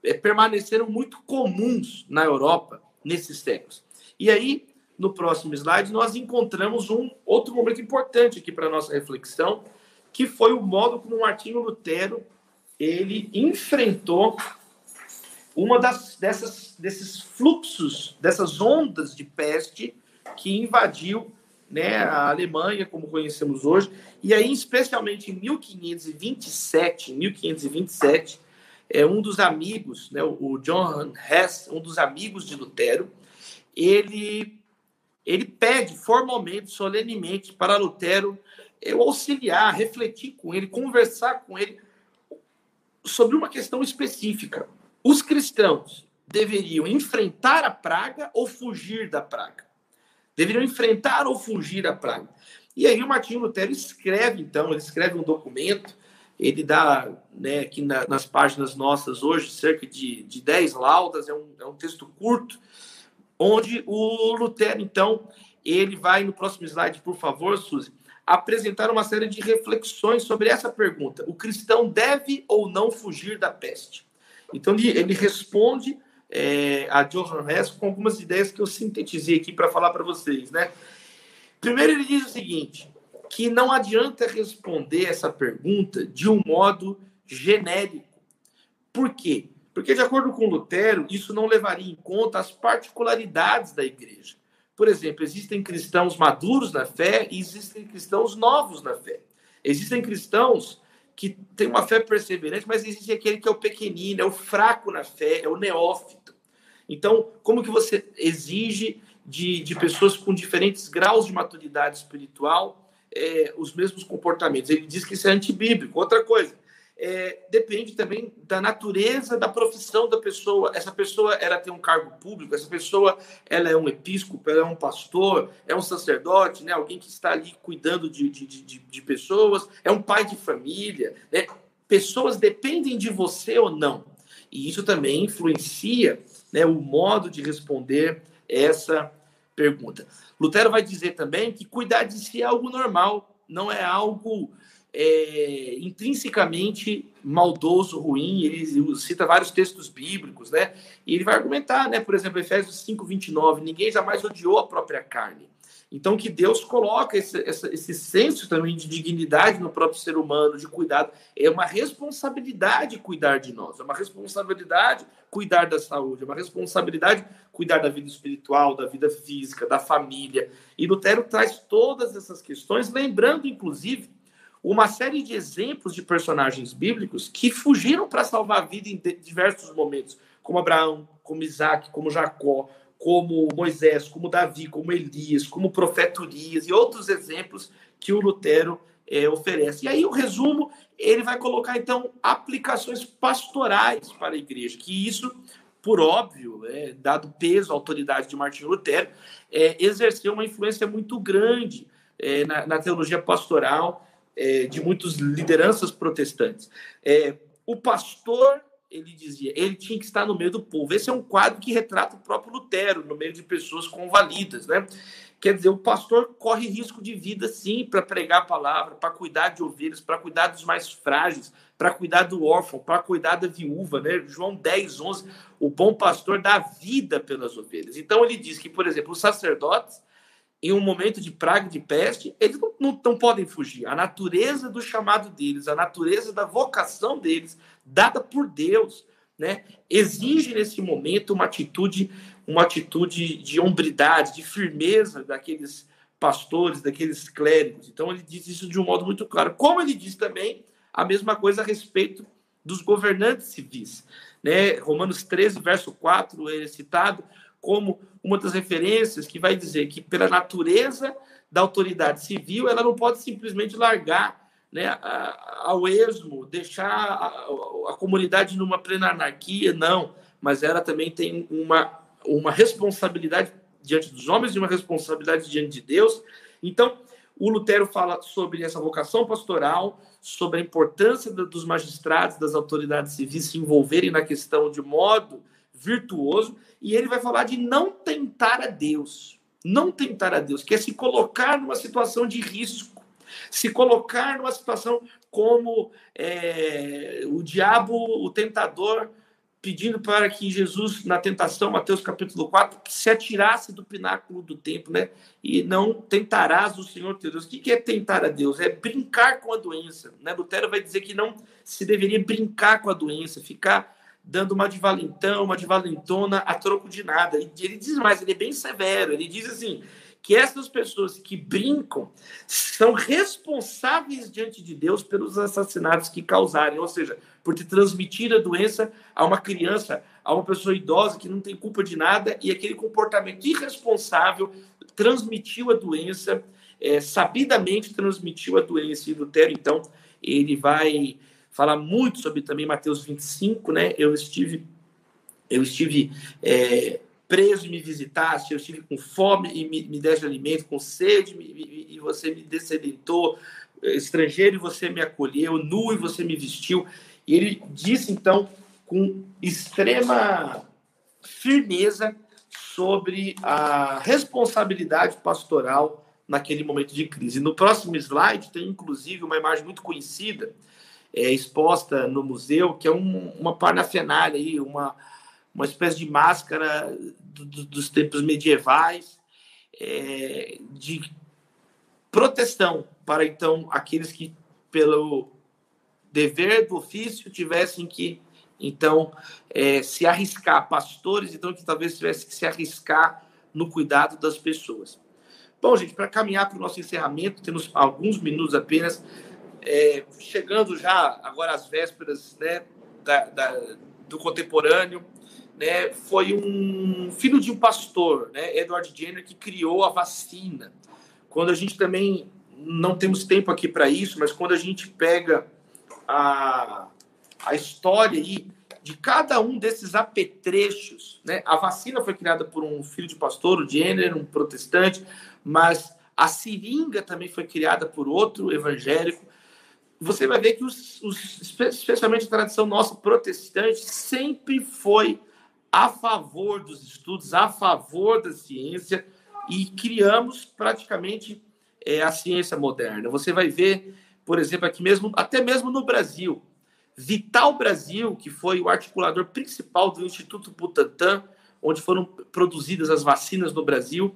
é, permaneceram muito comuns na Europa nesses séculos. E aí, no próximo slide, nós encontramos um outro momento importante aqui para nossa reflexão, que foi o modo como Martinho Lutero ele enfrentou uma das, dessas, desses fluxos, dessas ondas de peste que invadiu né, a Alemanha, como conhecemos hoje, e aí, especialmente em 1527, 1527, é, um dos amigos, né, o John Hess, um dos amigos de Lutero, ele, ele pede formalmente, solenemente, para Lutero eu auxiliar, refletir com ele, conversar com ele sobre uma questão específica. Os cristãos deveriam enfrentar a praga ou fugir da praga? Deveriam enfrentar ou fugir da praga? E aí o Martinho Lutero escreve, então, ele escreve um documento, ele dá, né, aqui na, nas páginas nossas hoje, cerca de, de 10 laudas, é um, é um texto curto, onde o Lutero, então, ele vai, no próximo slide, por favor, Suzy, apresentar uma série de reflexões sobre essa pergunta: o cristão deve ou não fugir da peste? Então, ele responde é, a Johann Hess com algumas ideias que eu sintetizei aqui para falar para vocês, né? Primeiro, ele diz o seguinte: que não adianta responder essa pergunta de um modo genérico. Por quê? Porque, de acordo com Lutero, isso não levaria em conta as particularidades da igreja. Por exemplo, existem cristãos maduros na fé e existem cristãos novos na fé. Existem cristãos que têm uma fé perseverante, mas existe aquele que é o pequenino, é o fraco na fé, é o neófito. Então, como que você exige de, de pessoas com diferentes graus de maturidade espiritual é, os mesmos comportamentos? Ele diz que isso é antibíblico. Outra coisa, é, depende também da natureza da profissão da pessoa. Essa pessoa ela tem um cargo público, essa pessoa ela é um episcopo, ela é um pastor, é um sacerdote, né? alguém que está ali cuidando de, de, de, de pessoas, é um pai de família. Né? Pessoas dependem de você ou não. E isso também influencia né, o modo de responder essa pergunta. Lutero vai dizer também que cuidar de si é algo normal, não é algo é, intrinsecamente maldoso, ruim. Ele cita vários textos bíblicos, né? E ele vai argumentar, né? Por exemplo, Efésios 5, 29, ninguém jamais odiou a própria carne. Então, que Deus coloca esse, esse, esse, senso também de dignidade no próprio ser humano, de cuidado. É uma responsabilidade cuidar de nós, é uma responsabilidade cuidar da saúde, é uma responsabilidade cuidar da vida espiritual, da vida física, da família. E Lutero traz todas essas questões, lembrando, inclusive, uma série de exemplos de personagens bíblicos que fugiram para salvar a vida em diversos momentos, como Abraão, como Isaac, como Jacó, como Moisés, como Davi, como Elias, como o profeta Urias e outros exemplos que o Lutero é, oferece. E aí o resumo, ele vai colocar então aplicações pastorais para a igreja, que isso, por óbvio, é, dado peso à autoridade de Martinho Lutero, é, exerceu uma influência muito grande é, na, na, teologia pastoral é, de muitas lideranças protestantes. É, o pastor ele dizia, ele tinha que estar no meio do povo. Esse é um quadro que retrata o próprio Lutero, no meio de pessoas convalidas, né? Quer dizer, o pastor corre risco de vida, sim, para pregar a palavra, para cuidar de ovelhas, para cuidar dos mais frágeis, para cuidar do órfão, para cuidar da viúva, né? João 10, 11, o bom pastor dá vida pelas ovelhas. Então, ele diz que, por exemplo, os sacerdotes, em um momento de praga de peste, eles não, não, não, podem fugir. A natureza do chamado deles, a natureza da vocação deles, dada por Deus, né, exige nesse momento uma atitude, uma atitude de hombridade, de firmeza daqueles pastores, daqueles clérigos. Então ele diz isso de um modo muito claro. Como ele diz também a mesma coisa a respeito dos governantes civis. Né? Romanos 13, verso 4, ele é citado como uma das referências que vai dizer que, pela natureza da autoridade civil, ela não pode simplesmente largar né, ao esmo, deixar a, a, comunidade numa plena anarquia, não, mas ela também tem uma, uma responsabilidade diante dos homens e uma responsabilidade diante de Deus. Então, o Lutero fala sobre essa vocação pastoral, sobre a importância dos magistrados, das autoridades civis se envolverem na questão de modo virtuoso, e ele vai falar de não tentar a Deus. Não tentar a Deus, que é se colocar numa situação de risco, se colocar numa situação como é, o diabo, o tentador, pedindo para que Jesus, na tentação, Mateus capítulo 4, se atirasse do pináculo do templo, né? E não tentarás o Senhor teu Deus. O que é tentar a Deus? É brincar com a doença, né? Lutero vai dizer que não se deveria brincar com a doença, ficar dando uma de valentão, uma de valentona a troco de nada. E ele diz mais, ele é bem severo, ele diz assim, que essas pessoas que brincam são responsáveis diante de Deus pelos assassinatos que causarem, ou seja, por ter transmitido a doença a uma criança, a uma pessoa idosa que não tem culpa de nada e aquele comportamento irresponsável transmitiu a doença, é, sabidamente transmitiu a doença. E Lutero, então, ele vai fala muito sobre também Mateus 25, né? Eu estive, eu estive é, preso e me visitaste, eu estive com fome e me, me deste alimento, com sede e, e você me descedentou, estrangeiro e você me acolheu, nu e você me vestiu. E ele disse então com extrema firmeza sobre a responsabilidade pastoral naquele momento de crise. No próximo slide tem inclusive uma imagem muito conhecida é, exposta no museu, que é um, uma parnafenália, aí, uma, uma espécie de máscara do, do, dos tempos medievais, é, de proteção para, então, aqueles que, pelo dever do ofício, tivessem que, então, é, se arriscar, pastores, então, que talvez tivessem que se arriscar no cuidado das pessoas. Bom, gente, para caminhar para o nosso encerramento, temos alguns minutos apenas é, chegando já agora às vésperas né, da, da, do contemporâneo, né, foi um filho de um pastor, né, Edward Jenner, que criou a vacina. Quando a gente também não temos tempo aqui para isso, mas quando a gente pega a, a história aí de cada um desses apetrechos, né? A vacina foi criada por um filho de pastor, o Jenner, um protestante, mas a seringa também foi criada por outro evangélico você vai ver que, os, os, especialmente a tradição nossa protestante, sempre foi a favor dos estudos, a favor da ciência, e criamos praticamente é, a ciência moderna. Você vai ver por exemplo, aqui mesmo, até mesmo no Brasil. Vital Brasil, que foi o articulador principal do Instituto Butantan, onde foram produzidas as vacinas no Brasil,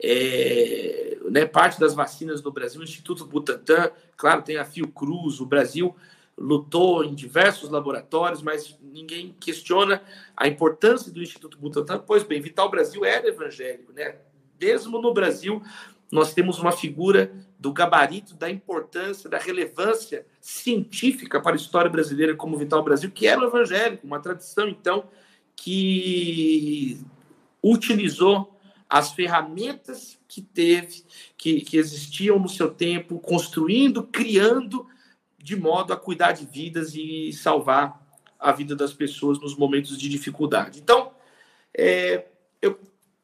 é, né, parte das vacinas no Brasil, o Instituto Butantan, claro, tem a Fiocruz, o Brasil lutou em diversos laboratórios, mas ninguém questiona a importância do Instituto Butantan. Pois bem, Vital Brasil era evangélico, né? Mesmo no Brasil, nós temos uma figura do gabarito, da importância, da relevância científica para a história brasileira como Vital Brasil, que era o evangélico, uma tradição, então, que utilizou as ferramentas que teve, que, que existiam no seu tempo, construindo, criando, de modo a cuidar de vidas e salvar a vida das pessoas nos momentos de dificuldade. Então, é, eu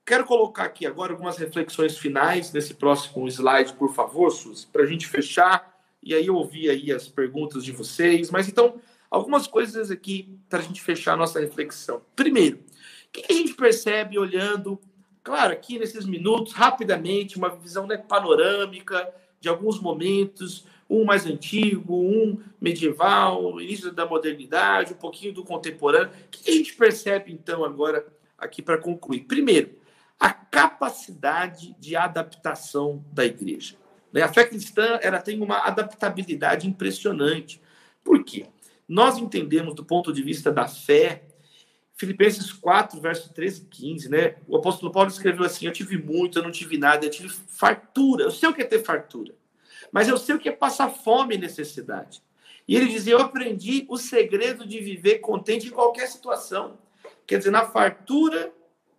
quero colocar aqui agora algumas reflexões finais nesse próximo slide, por favor, Suzy, para a gente fechar e aí eu ouvi aí as perguntas de vocês. Mas então, algumas coisas aqui para a gente fechar a nossa reflexão. Primeiro, o que a gente percebe olhando, claro, aqui nesses minutos, rapidamente, uma visão né, panorâmica de alguns momentos, um mais antigo, um medieval, início da modernidade, um pouquinho do contemporâneo. O que a gente percebe, então, agora, aqui para concluir? Primeiro, a capacidade de adaptação da igreja. Né? A fé cristã ela tem uma adaptabilidade impressionante. Por quê? Nós entendemos, do ponto de vista da fé, Filipenses 4, verso 13 e 15, né? O apóstolo Paulo escreveu assim: Eu tive muito, eu não tive nada, eu tive fartura. Eu sei o que é ter fartura, mas eu sei o que é passar fome e necessidade. E ele dizia: Eu aprendi o segredo de viver contente em qualquer situação. Quer dizer, na fartura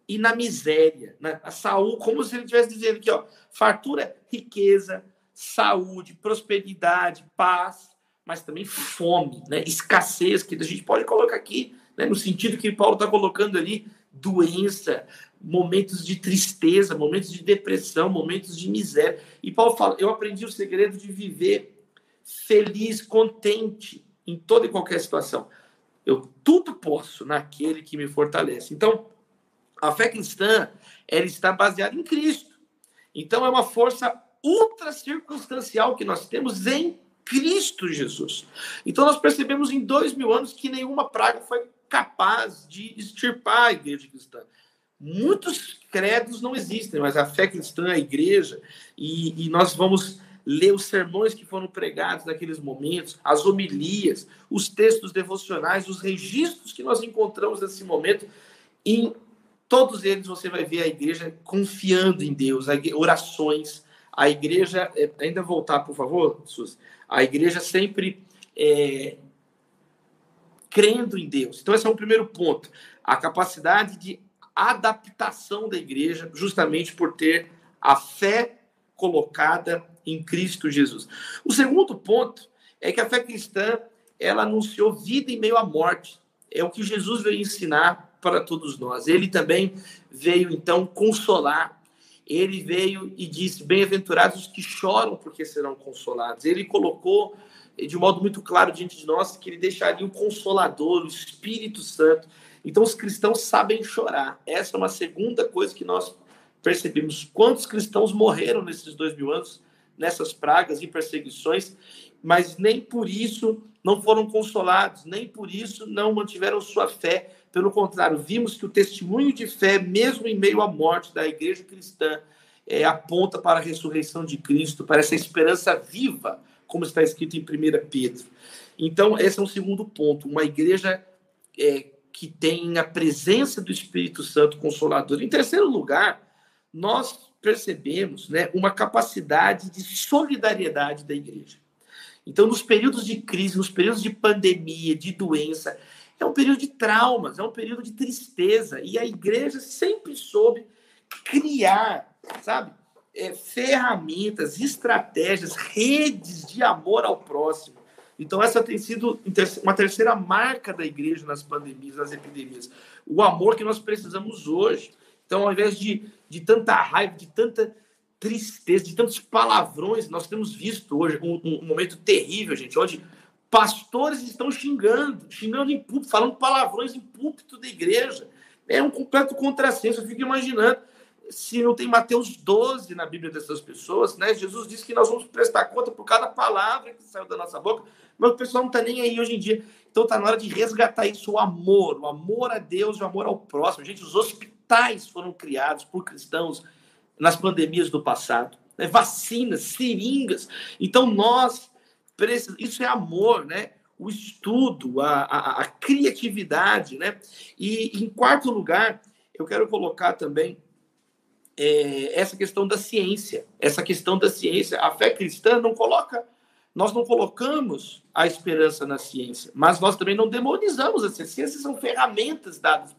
e na miséria, na né? saúde, como se ele estivesse dizendo aqui, ó, fartura, riqueza, saúde, prosperidade, paz, mas também fome, né? escassez, que a gente pode colocar aqui, né? no sentido que Paulo está colocando ali, doença, momentos de tristeza, momentos de depressão, momentos de miséria. E Paulo fala: eu aprendi o segredo de viver feliz, contente em toda e qualquer situação. Eu tudo posso naquele que me fortalece. Então, a fé cristã, ela está baseada em Cristo. Então, é uma força ultra circunstancial que nós temos em Cristo Jesus. Então, nós percebemos em dois mil anos que nenhuma praga foi capaz de extirpar a igreja cristã. Muitos credos não existem, mas a fé cristã, a igreja, e, e nós vamos ler os sermões que foram pregados naqueles momentos, as homilias, os textos devocionais, os registros que nós encontramos nesse momento, em todos eles você vai ver a igreja confiando em Deus, orações. A igreja, é, ainda voltar, por favor, Suzy, a igreja sempre é, crendo em Deus. Então, esse é o primeiro ponto. A capacidade de adaptação da igreja, justamente por ter a fé colocada em Cristo Jesus. O segundo ponto é que a fé cristã ela anunciou vida em meio à morte. É o que Jesus veio ensinar para todos nós. Ele também veio, então, consolar. Ele veio e disse: Bem-aventurados os que choram, porque serão consolados. Ele colocou de modo muito claro diante de nós que ele deixaria o Consolador, o Espírito Santo. Então, os cristãos sabem chorar. Essa é uma segunda coisa que nós percebemos. Quantos cristãos morreram nesses dois mil anos, nessas pragas e perseguições, mas nem por isso não foram consolados, nem por isso não mantiveram sua fé, pelo contrário, vimos que o testemunho de fé, mesmo em meio à morte da igreja cristã, é, aponta para a ressurreição de Cristo, para essa esperança viva, como está escrito em 1 Pedro. Então, esse é um segundo ponto. Uma igreja é, que tem a presença do Espírito Santo Consolador. Em terceiro lugar, nós percebemos né, uma capacidade de solidariedade da igreja. Então, nos períodos de crise, nos períodos de pandemia, de doença, é um período de traumas, é um período de tristeza. E a igreja sempre soube criar, sabe, é, ferramentas, estratégias, redes de amor ao próximo. Então, essa tem sido uma terceira marca da igreja nas pandemias, nas epidemias. O amor que nós precisamos hoje. Então, ao invés de, de tanta raiva, de tanta tristeza, de tantos palavrões, nós temos visto hoje um, um momento terrível, gente, onde Pastores estão xingando, xingando em púlpito, falando palavrões em púlpito da igreja. É um completo contrassenso. Eu fico imaginando se não tem Mateus 12 na Bíblia dessas pessoas, né? Jesus disse que nós vamos prestar conta por cada palavra que saiu da nossa boca, mas o pessoal não está nem aí hoje em dia. Então está na hora de resgatar isso, o amor, o amor a Deus, o amor ao próximo. Gente, os hospitais foram criados por cristãos nas pandemias do passado, né? vacinas, seringas. Então nós precisamos, isso é amor, né? O estudo, a, a, a criatividade, né? E em quarto lugar, eu quero colocar também é, essa questão da ciência. Essa questão da ciência. A fé cristã não coloca, nós não colocamos a esperança na ciência, mas nós também não demonizamos a ciência. Ciências são ferramentas dadas,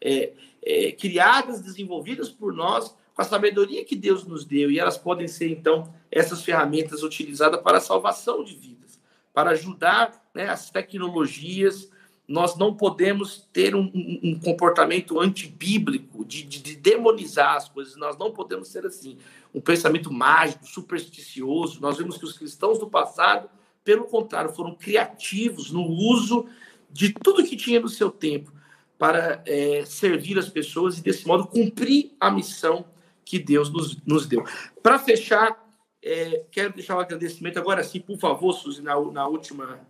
é, é, criadas, desenvolvidas por nós com a sabedoria que Deus nos deu, e elas podem ser, então, essas ferramentas utilizadas para a salvação de vidas, para ajudar né, as tecnologias nós não podemos ter um, um, comportamento antibíblico, de, de, de, demonizar as coisas, nós não podemos ser assim. Um pensamento mágico, supersticioso. Nós vemos que os cristãos do passado, pelo contrário, foram criativos no uso de tudo que tinha no seu tempo para é, servir as pessoas e, desse modo, cumprir a missão que Deus nos, nos deu. Para fechar, é, quero deixar um agradecimento agora sim, por favor, Suzy, na, na última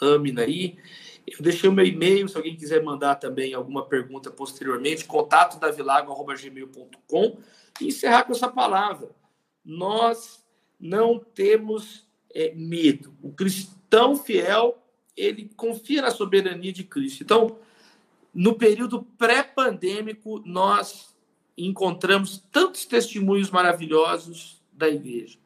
lâmina aí. Eu deixei o meu e-mail, se alguém quiser mandar também alguma pergunta posteriormente, contato davilago.gmail.com e encerrar com essa palavra. Nós não temos é, medo. O cristão fiel, ele confia na soberania de Cristo. Então, no período pré-pandêmico, nós encontramos tantos testemunhos maravilhosos da igreja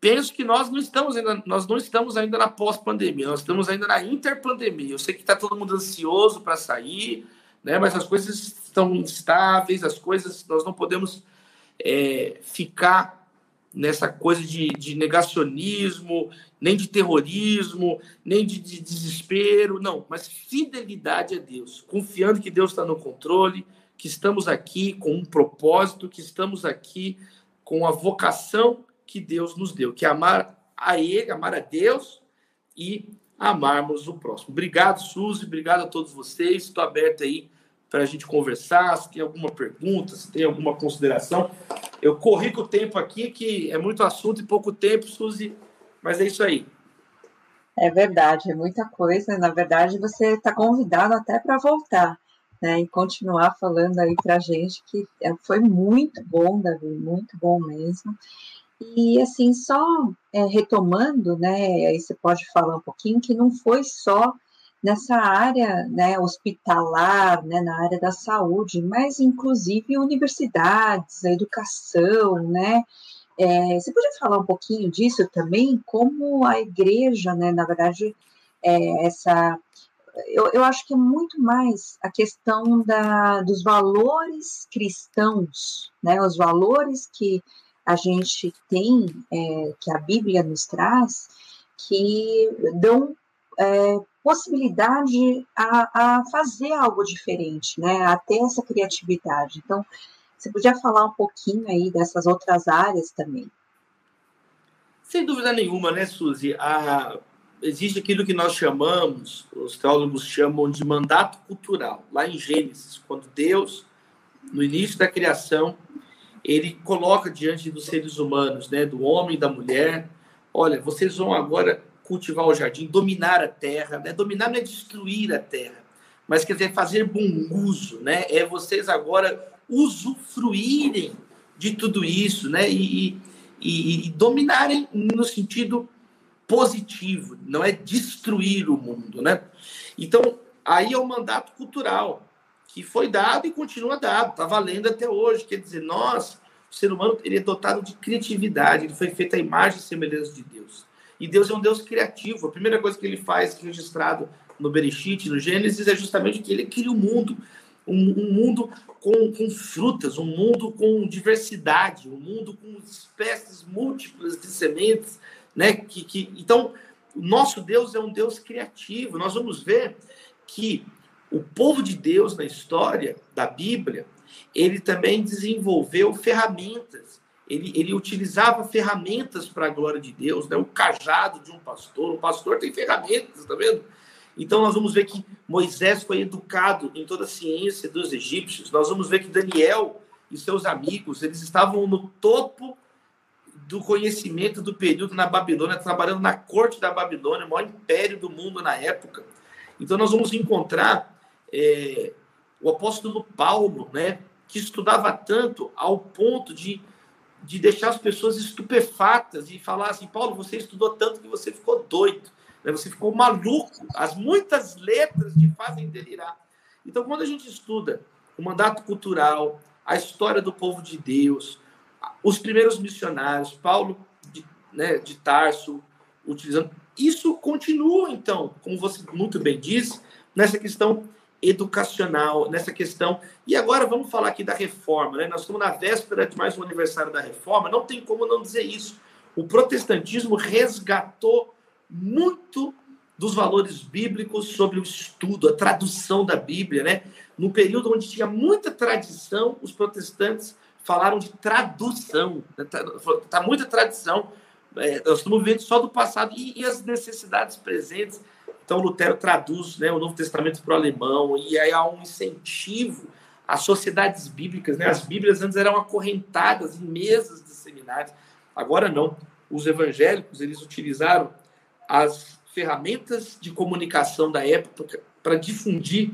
penso que nós não estamos ainda, nós não estamos ainda na pós-pandemia, nós estamos ainda na interpandemia. Eu sei que está todo mundo ansioso para sair, né? Mas as coisas estão instáveis, as coisas nós não podemos é, ficar nessa coisa de, de, negacionismo, nem de terrorismo, nem de, de desespero, não, mas fidelidade a Deus, confiando que Deus está no controle, que estamos aqui com um propósito, que estamos aqui com a vocação que Deus nos deu, que é amar a Ele, amar a Deus e amarmos o próximo. Obrigado, Suzy, obrigado a todos vocês. Estou aberto aí para a gente conversar. Se tem alguma pergunta, se tem alguma consideração. Eu corri com o tempo aqui, que é muito assunto e pouco tempo, Suzy, mas é isso aí. É verdade, é muita coisa. Na verdade, você está convidado até para voltar. Né, e continuar falando aí para gente que é, foi muito bom, Davi, muito bom mesmo. E assim, só é, retomando, né, aí você pode falar um pouquinho que não foi só nessa área né, hospitalar, né, na área da saúde, mas inclusive universidades, a educação, né? É, você podia falar um pouquinho disso também, como a igreja, né, na verdade, é, essa eu, eu, acho que é muito mais a questão da, dos valores cristãos, né, os valores que a gente tem, é, que a Bíblia nos traz, que dão é, possibilidade a, a, fazer algo diferente, né? A ter essa criatividade. Então, você podia falar um pouquinho aí dessas outras áreas também? Sem dúvida nenhuma, né, Suzy? A, existe aquilo que nós chamamos, os teólogos chamam de mandato cultural. Lá em Gênesis, quando Deus, no início da criação, ele coloca diante dos seres humanos, né, do homem e da mulher, olha, vocês vão agora cultivar o jardim, dominar a terra, né? Dominar não é destruir a terra, mas quer dizer fazer bom uso, né? É vocês agora usufruírem de tudo isso, né? E, e, e dominarem no sentido positivo, não é destruir o mundo, né? Então, aí é o mandato cultural que foi dado e continua dado, está valendo até hoje. Quer dizer, nós, o ser humano, ele é dotado de criatividade, ele foi feito à imagem e semelhança de Deus. E Deus é um Deus criativo. A primeira coisa que ele faz, registrado no Bereshit, no Gênesis, é justamente que ele cria o um mundo, um, um, mundo com, com frutas, um mundo com diversidade, um mundo com espécies múltiplas de sementes, né? Que, que, então, o nosso Deus é um Deus criativo. Nós vamos ver que o povo de Deus na história da Bíblia, ele também desenvolveu ferramentas. Ele, ele utilizava ferramentas para a glória de Deus, né? o cajado de um pastor. O pastor tem ferramentas, tá vendo? Então, nós vamos ver que Moisés foi educado em toda a ciência dos egípcios. Nós vamos ver que Daniel e seus amigos, eles estavam no topo do conhecimento do período na Babilônia, trabalhando na corte da Babilônia, o maior império do mundo na época. Então, nós vamos encontrar é, o apóstolo Paulo, né, que estudava tanto ao ponto de, de deixar as pessoas estupefatas e falar assim: Paulo, você estudou tanto que você ficou doido, né, você ficou maluco. As muitas letras te fazem delirar. Então, quando a gente estuda o mandato cultural, a história do povo de Deus, os primeiros missionários, Paulo de, né, de Tarso, utilizando. Isso continua, então, como você muito bem disse, nessa questão educacional, nessa questão. E agora vamos falar aqui da reforma, né? Nós estamos na véspera de mais um aniversário da reforma, não tem como não dizer isso. O protestantismo resgatou muito dos valores bíblicos sobre o estudo, a tradução da Bíblia, né? No período onde tinha muita tradição, os protestantes falaram de tradução. Está né? tá muita tradição. É, nós estamos vendo só do passado e, e, as necessidades presentes. Então, Lutero traduz né, o Novo Testamento para o alemão, e aí há um incentivo às sociedades bíblicas. Né? As Bíblias antes eram acorrentadas em mesas de seminários, agora não. Os evangélicos eles utilizaram as ferramentas de comunicação da época para difundir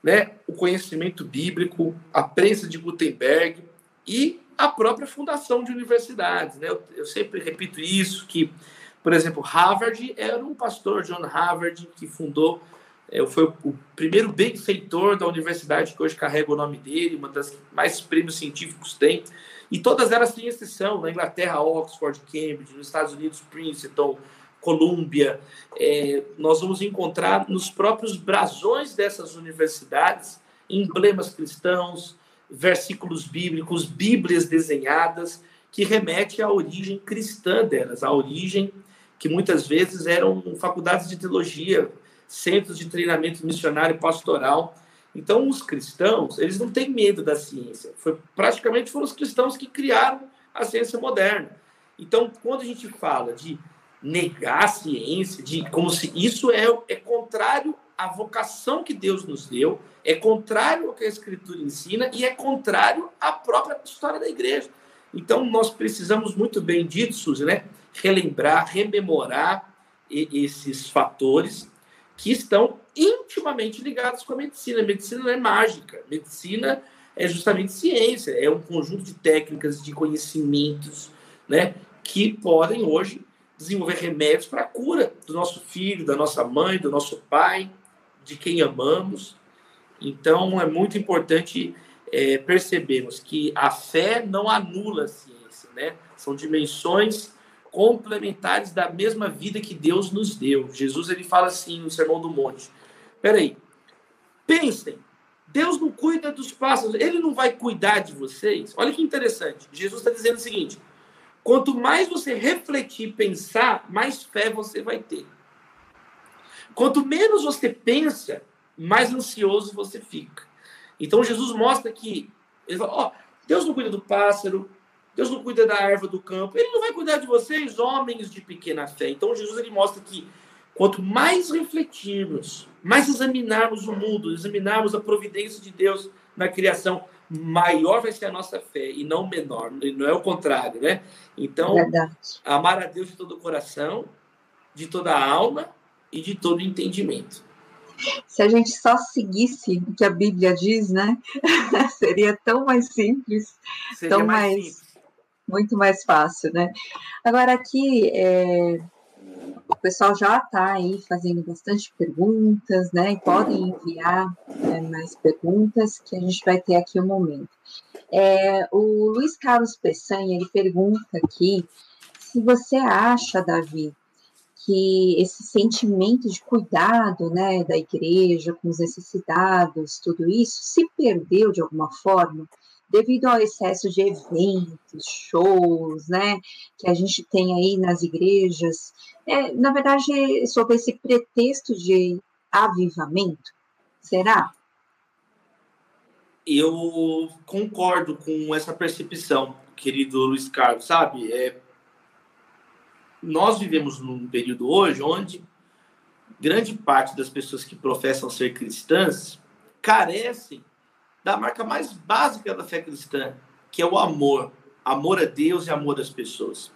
né, o conhecimento bíblico, a prensa de Gutenberg, e a própria fundação de universidades. Né? Eu, eu, sempre repito isso, que, por exemplo, Harvard era um pastor, John Harvard, que fundou, é, foi o primeiro benfeitor da universidade que hoje carrega o nome dele, uma das que mais prêmios científicos tem, e todas elas têm exceção, na Inglaterra, Oxford, Cambridge, nos Estados Unidos, Princeton, Columbia. É, nós vamos encontrar nos próprios brasões dessas universidades emblemas cristãos, versículos bíblicos, bíblias desenhadas, que remete à origem cristã delas, à origem que muitas vezes eram faculdades de teologia, centros de treinamento missionário pastoral. Então, os cristãos, eles não têm medo da ciência. Foi, praticamente foram os cristãos que criaram a ciência moderna. Então, quando a gente fala de negar a ciência, de como se isso é, é contrário à vocação que Deus nos deu, é contrário ao que a Escritura ensina e é contrário à própria história da igreja. Então, nós precisamos muito bem dito, Suzy, né? relembrar, rememorar esses fatores que estão intimamente ligados com a medicina. A medicina não é mágica, a medicina é justamente ciência, é um conjunto de técnicas, de conhecimentos, né, que podem hoje desenvolver remédios para a cura do nosso filho, da nossa mãe, do nosso pai, de quem amamos. Então, é muito importante é, percebermos que a fé não anula a ciência, né? São dimensões complementares da mesma vida que Deus nos deu. Jesus ele fala assim no Sermão do Monte. Peraí, pensem, Deus não cuida dos pássaros, Ele não vai cuidar de vocês? Olha que interessante. Jesus está dizendo o seguinte: Quanto mais você refletir, pensar, mais fé você vai ter. Quanto menos você pensa, mais ansioso você fica. Então Jesus mostra que ele fala, ó, Deus não cuida do pássaro, Deus não cuida da árvore do campo, ele não vai cuidar de vocês, homens de pequena fé. Então Jesus ele mostra que quanto mais refletirmos, mais examinarmos o mundo, examinarmos a providência de Deus na criação, maior vai ser a nossa fé e não menor, não é o contrário, né? Então, Verdade. amar a Deus de todo o coração, de toda a alma e de todo o entendimento. Se a gente só seguisse o que a Bíblia diz, né? <laughs> Seria tão mais simples, Seria tão mais, mais simples. muito mais fácil, né? Agora aqui é, o pessoal já está aí fazendo bastante perguntas, né? E podem enviar né, mais perguntas que a gente vai ter aqui um momento. É, o Luiz Carlos Peçanha, ele pergunta aqui se você acha, Davi, que esse sentimento de cuidado, né, da igreja com os necessitados, tudo isso, se perdeu de alguma forma devido ao excesso de eventos, shows, né, que a gente tem aí nas igrejas, é, na verdade, sob esse pretexto de avivamento, será? Eu concordo com essa percepção, querido Luiz Carlos, sabe? É, nós vivemos num período hoje onde grande parte das pessoas que professam ser cristãs carecem da marca mais básica da fé cristã, que é o amor. Amor a Deus e amor às pessoas.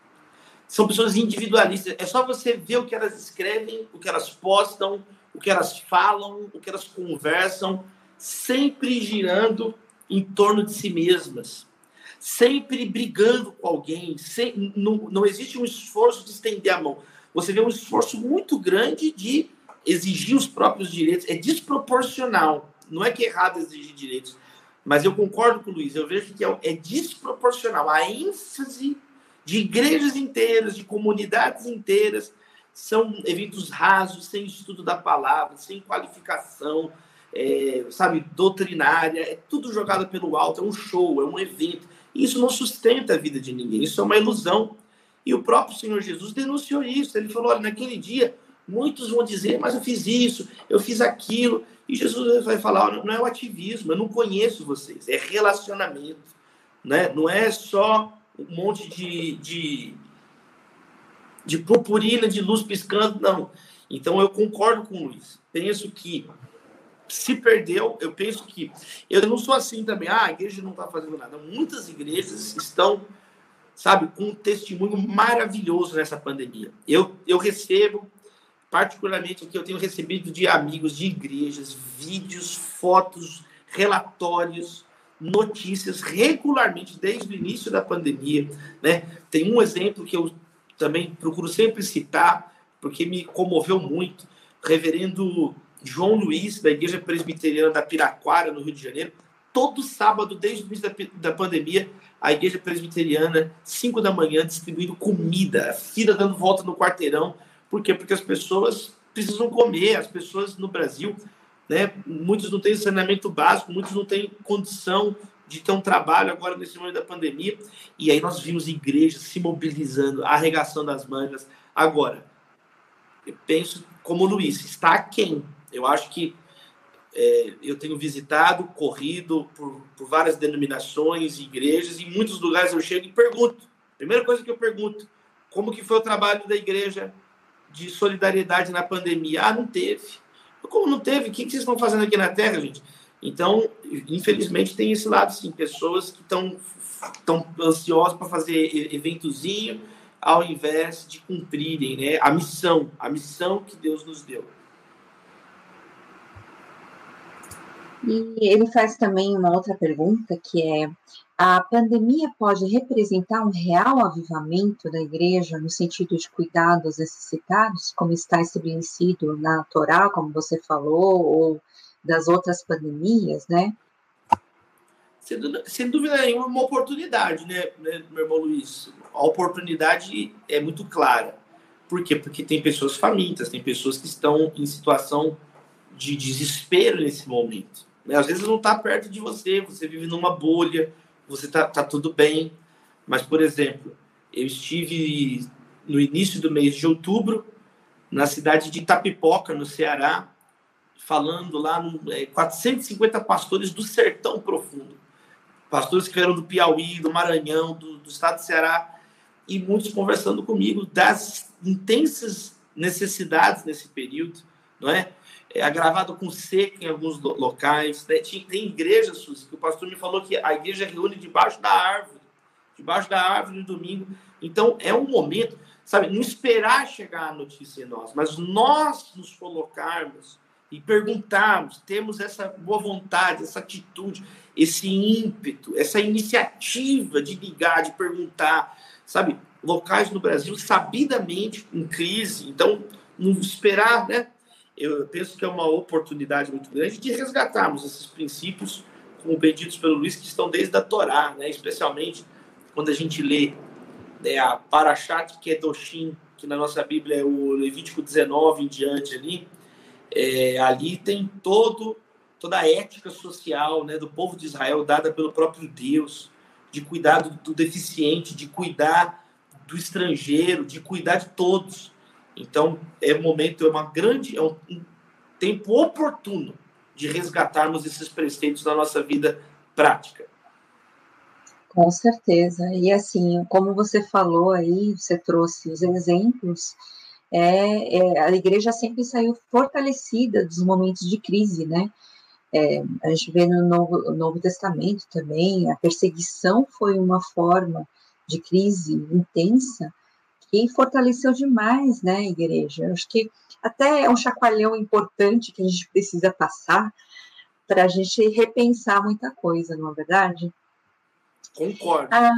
São pessoas individualistas. É só você ver o que elas escrevem, o que elas postam, o que elas falam, o que elas conversam, sempre girando em torno de si mesmas, sempre brigando com alguém. Sem, não, não existe um esforço de estender a mão. Você vê um esforço muito grande de exigir os próprios direitos. É desproporcional. Não é que é errado exigir direitos, mas eu concordo com o Luiz. Eu vejo que é, é desproporcional. A ênfase de igrejas inteiras, de comunidades inteiras, são eventos rasos, sem estudo da palavra, sem qualificação, é, sabe, doutrinária, é tudo jogado pelo alto, é um show, é um evento. Isso não sustenta a vida de ninguém, isso é uma ilusão. E o próprio Senhor Jesus denunciou isso. Ele falou: olha, naquele dia, muitos vão dizer, mas eu fiz isso, eu fiz aquilo. E Jesus vai falar: não é o ativismo, eu não conheço vocês, é relacionamento. Né? Não é só um monte de, de, de purpurina, de luz piscando, não. Então eu concordo com o Luiz. Penso que se perdeu, eu penso que. Eu não sou assim também, ah, a igreja não está fazendo nada. Muitas igrejas estão, sabe, com um testemunho maravilhoso nessa pandemia. Eu, eu recebo, particularmente aqui, eu tenho recebido de amigos de igrejas, vídeos, fotos, relatórios, notícias regularmente desde o início da pandemia. Né? Tem um exemplo que eu também procuro sempre citar, porque me comoveu muito. Reverendo João Luiz, da Igreja Presbiteriana da Piraquara, no Rio de Janeiro, todo sábado, desde o início da, da pandemia, a Igreja Presbiteriana, 5 da manhã, distribuindo comida, a fila dando volta no quarteirão. Por quê? Porque as pessoas precisam comer, as pessoas no Brasil, né, muitos não têm saneamento básico, muitos não têm condição de ter um trabalho agora nesse momento da pandemia. E aí nós vimos igrejas se mobilizando, arregaçando as mangas. Agora, eu penso como o Luiz, está quem eu acho que é, eu tenho visitado, corrido por, por várias denominações, igrejas, e em muitos lugares eu chego e pergunto. Primeira coisa que eu pergunto, como que foi o trabalho da igreja de solidariedade na pandemia? Ah, não teve. Como não teve? O que vocês estão fazendo aqui na Terra, gente? Então, infelizmente, tem esse lado, sim, pessoas que estão tão ansiosas para fazer eventozinho, ao invés de cumprirem né, a missão, a missão que Deus nos deu. E ele faz também uma outra pergunta, que é: a pandemia pode representar um real avivamento da igreja no sentido de cuidar dos necessitados, como está estabelecido na Torá, como você falou, ou das outras pandemias, né? Sem dúvida nenhuma, uma oportunidade, né, né, meu irmão Luiz? A oportunidade é muito clara. Por quê? Porque tem pessoas famintas, tem pessoas que estão em situação de desespero nesse momento. Né? Às vezes não está perto de você, você vive numa bolha, você está tá tudo bem. Mas, por exemplo, eu estive no início do mês de outubro na cidade de Itapipoca, no Ceará, falando lá no, é, 450 pastores do sertão profundo. Pastores que vieram do Piauí, do Maranhão, do, do estado do Ceará, e muitos conversando comigo das intensas necessidades nesse período, não é? É, agravado com seca em alguns locais. Né? Tem, tem igrejas, Suzy, que o pastor me falou que a igreja reúne debaixo da árvore, debaixo da árvore no domingo. Então, é um momento, sabe, não esperar chegar a notícia em nós, mas nós nos colocarmos e perguntarmos, temos essa boa vontade, essa atitude, esse ímpeto, essa iniciativa de ligar, de perguntar, sabe, locais no Brasil sabidamente em crise, então não esperar, né? Eu penso que é uma oportunidade muito grande de resgatarmos esses princípios, como benditos pelo Luiz, que estão desde a Torá, né? especialmente quando a gente lê né, a Parashat Kedoshim, que na nossa Bíblia é o Levítico 19 em diante ali, é, ali tem todo toda a ética social né, do povo de Israel dada pelo próprio Deus, de cuidar do, do deficiente, de cuidar do estrangeiro, de cuidar de todos. Então, é um momento, é uma grande, é um, tempo oportuno de resgatarmos esses preceitos na nossa vida prática. Com certeza. E assim, como você falou aí, você trouxe os exemplos, é, é, a igreja sempre saiu fortalecida dos momentos de crise, né? É, a gente vê no Novo, no Novo Testamento também, a perseguição foi uma forma de crise intensa que fortaleceu demais né, a igreja. Eu acho que até é um chacoalhão importante que a gente precisa passar para a gente repensar muita coisa, não é verdade? Concordo. A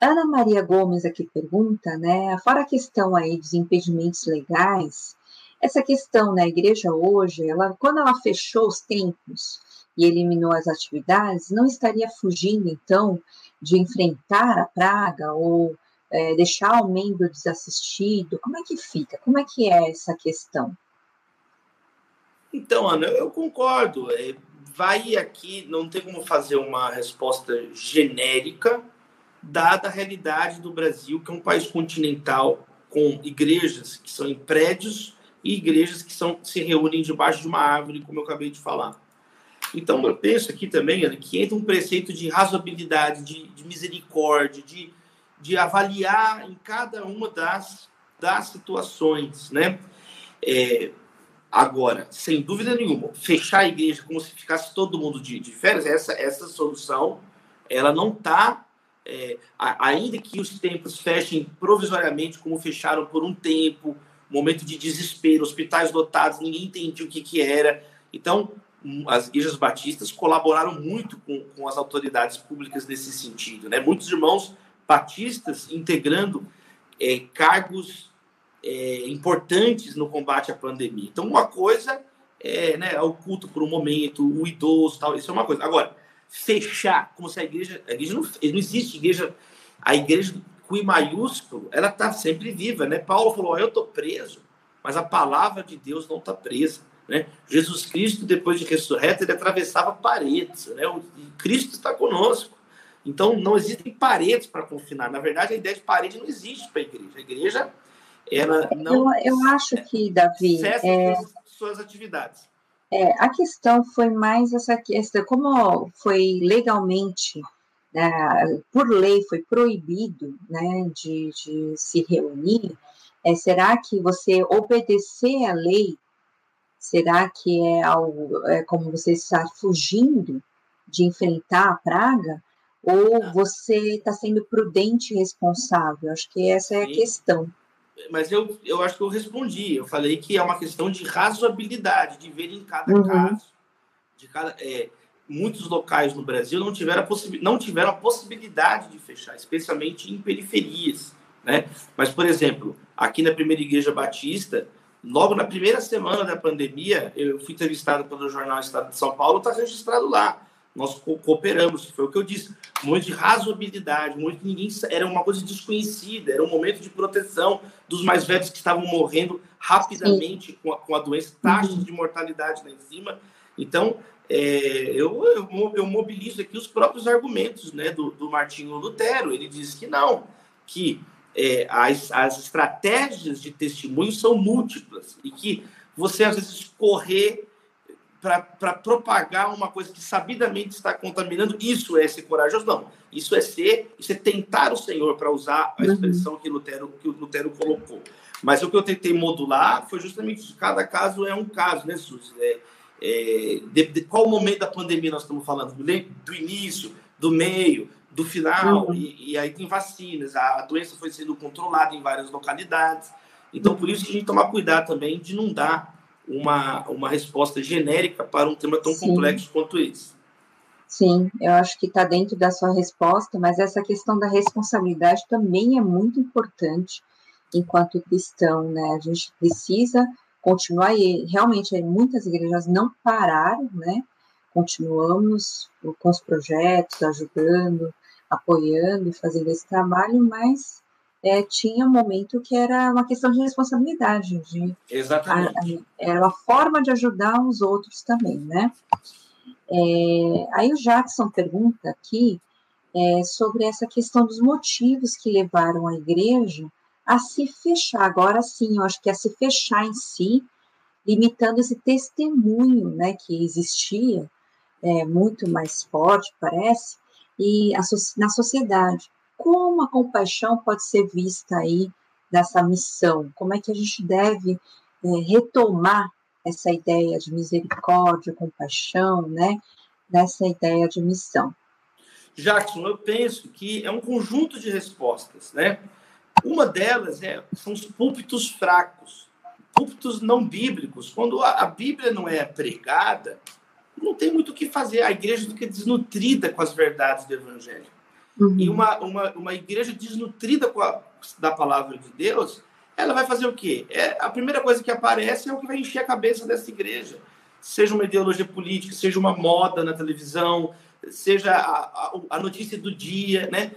Ana Maria Gomes aqui pergunta, né? Fora a questão aí dos impedimentos legais, essa questão na né, igreja hoje, ela, quando ela fechou os templos e eliminou as atividades, não estaria fugindo então de enfrentar a praga ou é, deixar o membro desassistido? Como é que fica? Como é que é essa questão? Então, Ana, eu concordo. É, vai aqui, não tem como fazer uma resposta genérica, dada a realidade do Brasil, que é um país continental com igrejas que são em prédios e igrejas que são, se reúnem debaixo de uma árvore, como eu acabei de falar. Então, eu penso aqui também, Ana, que entra um preceito de razoabilidade, de, de misericórdia, de, de avaliar em cada uma das, das situações, né? É, agora, sem dúvida nenhuma, fechar a igreja como se ficasse todo mundo de, de férias, essa, essa solução, ela não está é, ainda que os templos fechem provisoriamente, como fecharam por um tempo, momento de desespero, hospitais lotados, ninguém entendia o que, que era. Então, hum, as igrejas batistas colaboraram muito com, com as autoridades públicas nesse sentido. Né? Muitos irmãos batistas integrando é, cargos é, importantes no combate à pandemia. Então, uma coisa é, né, é o culto por um momento, o idoso, tal, isso é uma coisa. Agora, fechar, como se a igreja. A igreja não, não existe igreja. A igreja com I maiúsculo, ela está sempre viva, né? Paulo falou: eu estou preso, mas a palavra de Deus não está presa. Né? Jesus Cristo, depois de ressurreto, ele atravessava paredes. Né? O Cristo está conosco. Então, não existem paredes para confinar. Na verdade, a ideia de parede não existe para a igreja. A igreja, ela não. Eu, eu acho que, Davi. Cessa é... suas atividades. É, a questão foi mais essa questão, como foi legalmente, né, por lei, foi proibido né, de, de se reunir, é, será que você obedecer à lei, será que é algo, é como você está fugindo de enfrentar a praga, ou você está sendo prudente e responsável? Acho que essa é a questão mas eu, eu acho que eu respondi. Eu falei que é uma questão de razoabilidade, de ver em cada uhum. caso. De cada, é, muitos locais no Brasil não tiveram, a não tiveram a possibilidade de fechar, especialmente em periferias. Né? Mas, por exemplo, aqui na primeira igreja batista, logo na primeira semana da pandemia, eu fui entrevistado pelo jornal Estado de São Paulo, está registrado lá nós cooperamos, foi o que eu disse, muito de razoabilidade, muito ninguém era uma coisa desconhecida, era um momento de proteção dos mais velhos que estavam morrendo rapidamente com a, com a, doença, taxas uhum. de mortalidade lá em cima. Então, é, eu, eu, eu, mobilizo aqui os próprios argumentos né, do, do Martinho Lutero. Ele diz que não, que é, as, as estratégias de testemunho são múltiplas e que você às vezes correr para propagar uma coisa que sabidamente está contaminando, isso é ser corajoso? Não. Isso é ser, isso é tentar o Senhor, para usar a uhum. expressão que, Lutero, que o Lutero colocou. Mas o que eu tentei modular foi justamente isso. Cada caso é um caso, né, Suzy? É, é, de, de, qual momento da pandemia nós estamos falando? Do, do início, do meio, do final, uhum. e, e, aí tem vacinas. A, a, doença foi sendo controlada em várias localidades. Então, por isso que a gente tomar cuidado também de não dar uma, uma resposta genérica para um tema tão Sim. complexo quanto esse. Sim, eu acho que está dentro da sua resposta, mas essa questão da responsabilidade também é muito importante enquanto cristão, né? A gente precisa continuar e realmente muitas igrejas não pararam, né? Continuamos com os projetos, ajudando, apoiando, fazendo esse trabalho, mas é, tinha um momento que era uma questão de responsabilidade. De, Exatamente. A, era uma forma de ajudar os outros também, né? É, aí o Jackson pergunta aqui é, sobre essa questão dos motivos que levaram a igreja a se fechar. Agora sim, eu acho que a se fechar em si, limitando esse testemunho né, que existia, é, muito mais forte, parece, e a, na sociedade como a compaixão pode ser vista aí nessa missão? Como é que a gente deve é, retomar essa ideia de misericórdia, compaixão, né? Nessa ideia de missão. Jackson, eu penso que é um conjunto de respostas, né? Uma delas é, são os púlpitos fracos, púlpitos não bíblicos. Quando a, a Bíblia não é pregada, não tem muito o que fazer. A igreja fica desnutrida com as verdades do Evangelho. Uhum. E uma, uma, uma igreja desnutrida com a, da palavra de Deus, ela vai fazer o quê? É, a primeira coisa que aparece é o que vai encher a cabeça dessa igreja. Seja uma ideologia política, seja uma moda na televisão, seja a, a, a notícia do dia, né?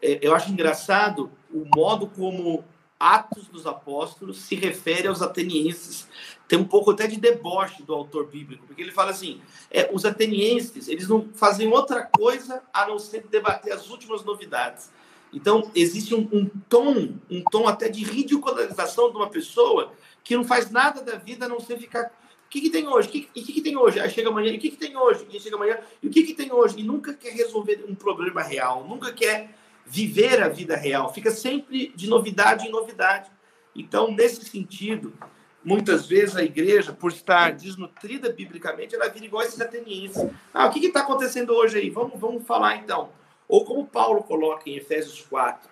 É, eu acho engraçado o modo como Atos dos Apóstolos se refere aos atenienses. Tem um pouco até de deboche do autor bíblico, porque ele fala assim: é, os atenienses eles não fazem outra coisa a não ser debater as últimas novidades. Então existe um, um tom, um tom até de ridicularização de uma pessoa que não faz nada da vida a não ser ficar o que, que tem hoje? O que, que, que tem hoje? Aí chega amanhã, e o que, tem hoje? E chega amanhã, e o que tem hoje? E nunca quer resolver um problema real, nunca quer viver a vida real, fica sempre de novidade em novidade. Então, nesse sentido, muitas vezes a igreja, por estar desnutrida biblicamente, ela vira igual esses atenienses. Ah, o que está acontecendo hoje aí? Vamos, vamos falar então. Ou como Paulo coloca em Efésios 4,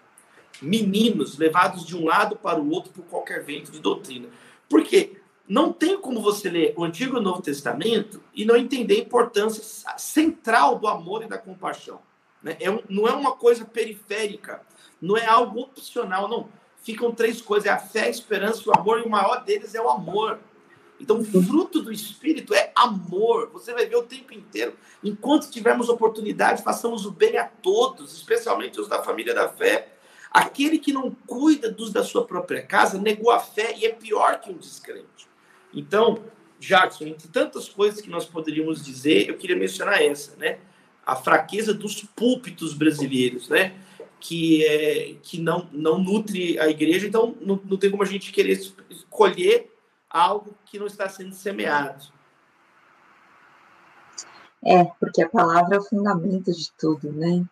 meninos levados de um lado para o outro por qualquer vento de doutrina. Por quê? Não tem como você ler o Antigo e o Novo Testamento e não entender a importância central do amor e da compaixão. Né? É um, não é uma coisa periférica, não é algo opcional, não. Ficam três coisas: é a fé, a esperança o amor, e o maior deles é o amor. Então, o fruto do Espírito é amor. Você vai ver o tempo inteiro. Enquanto tivermos oportunidade, façamos o bem a todos, especialmente os da família da fé. Aquele que não cuida dos da sua própria casa negou a fé e é pior que um descrente. Então, Jackson, entre tantas coisas que nós poderíamos dizer, eu queria mencionar essa, né? A fraqueza dos púlpitos brasileiros, né? Que, é, que não, não nutre a igreja, então não, não tem como a gente querer escolher algo que não está sendo semeado. É, porque a palavra é o fundamento de tudo, né?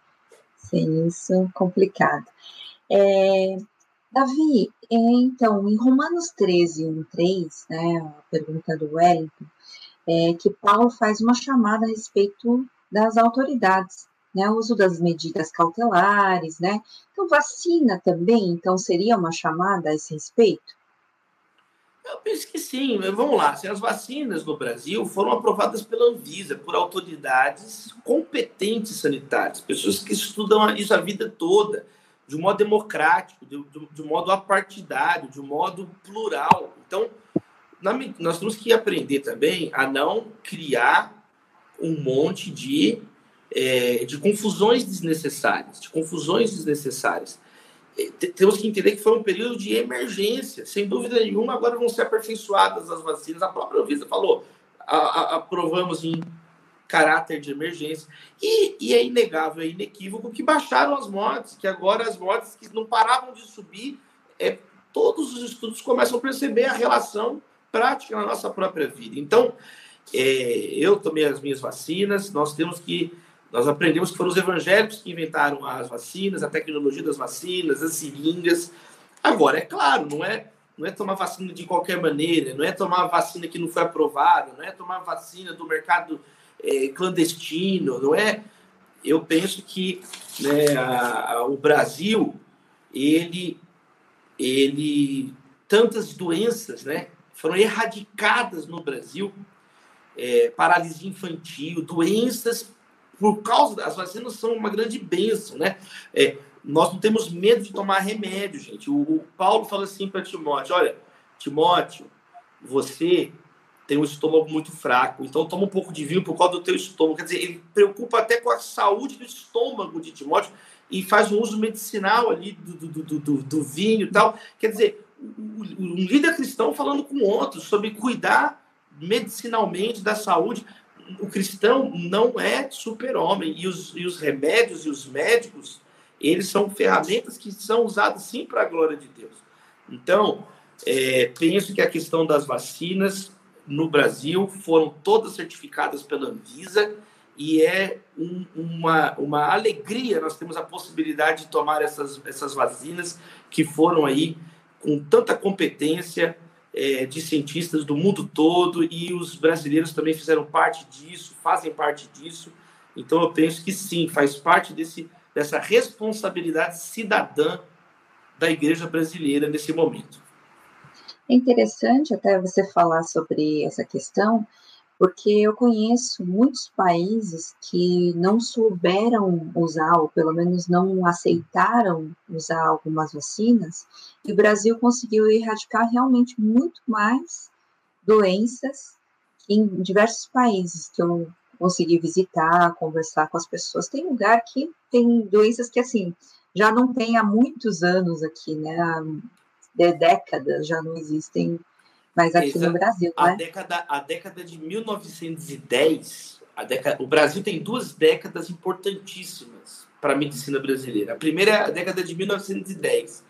Sem isso, complicado. É, Davi, é, então, em Romanos 13, 1, 3, né, a pergunta do Wellington, é que Paulo faz uma chamada a respeito das autoridades, né, o uso das medidas cautelares, né? Então, vacina também, então, seria uma chamada a esse respeito? Eu penso que sim. Vamos lá. As vacinas no Brasil foram aprovadas pela Anvisa, por autoridades competentes sanitárias, pessoas que estudam isso a vida toda, de um modo democrático, de, de, um modo apartidário, de um modo plural. Então, na, nós temos que aprender também a não criar um monte de, é, de confusões desnecessárias, de confusões desnecessárias. É, temos que entender que foi um período de emergência, sem dúvida nenhuma. Agora vão ser aperfeiçoadas as vacinas. A própria Anvisa falou, a, a, aprovamos em caráter de emergência. E, e, é inegável, é inequívoco que baixaram as mortes, que agora as mortes que não paravam de subir, é, todos os estudos começam a perceber a relação prática na nossa própria vida. Então, é, eu tomei as minhas vacinas, nós temos que. Nós aprendemos que foram os evangélicos que inventaram as vacinas, a tecnologia das vacinas, as seringas. Agora, é claro, não é, não é tomar vacina de qualquer maneira, não é tomar vacina que não foi aprovada, não é tomar vacina do mercado é, clandestino, não é. Eu penso que né, a, a, o Brasil, ele, ele, tantas doenças, né, foram erradicadas no Brasil é, paralisia infantil, doenças por causa das vacinas são uma grande bênção, né? É, nós não temos medo de tomar remédio, gente. O, o Paulo fala assim para Timóteo: olha, Timóteo, você tem um estômago muito fraco, então toma um pouco de vinho por causa do teu estômago. Quer dizer, ele preocupa até com a saúde do estômago de Timóteo e faz um uso medicinal ali do, do, do, do, do vinho e tal. Quer dizer, um líder cristão falando com outros sobre cuidar medicinalmente da saúde. O cristão não é super-homem. E os, e os remédios e os médicos, eles são ferramentas que são usadas sim para a glória de Deus. Então, é, penso que a questão das vacinas no Brasil foram todas certificadas pela Anvisa e é um, uma, uma alegria nós temos a possibilidade de tomar essas, essas vacinas que foram aí com tanta competência é, de cientistas do mundo todo e os brasileiros também fizeram parte disso, fazem parte disso. Então eu penso que sim, faz parte desse, dessa responsabilidade cidadã da igreja brasileira nesse momento. É interessante até você falar sobre essa questão, porque eu conheço muitos países que não souberam usar, ou pelo menos não aceitaram usar algumas vacinas, e o Brasil conseguiu erradicar realmente muito mais doenças em diversos países que eu consegui visitar, conversar com as pessoas. Tem lugar que tem doenças que, assim, já não tem há muitos anos aqui, né? Há décadas já não existem mas aqui Exato. no Brasil, a né? Década, a década de 1910, a década, o Brasil tem duas décadas importantíssimas para a medicina brasileira. A primeira é a década de 1910.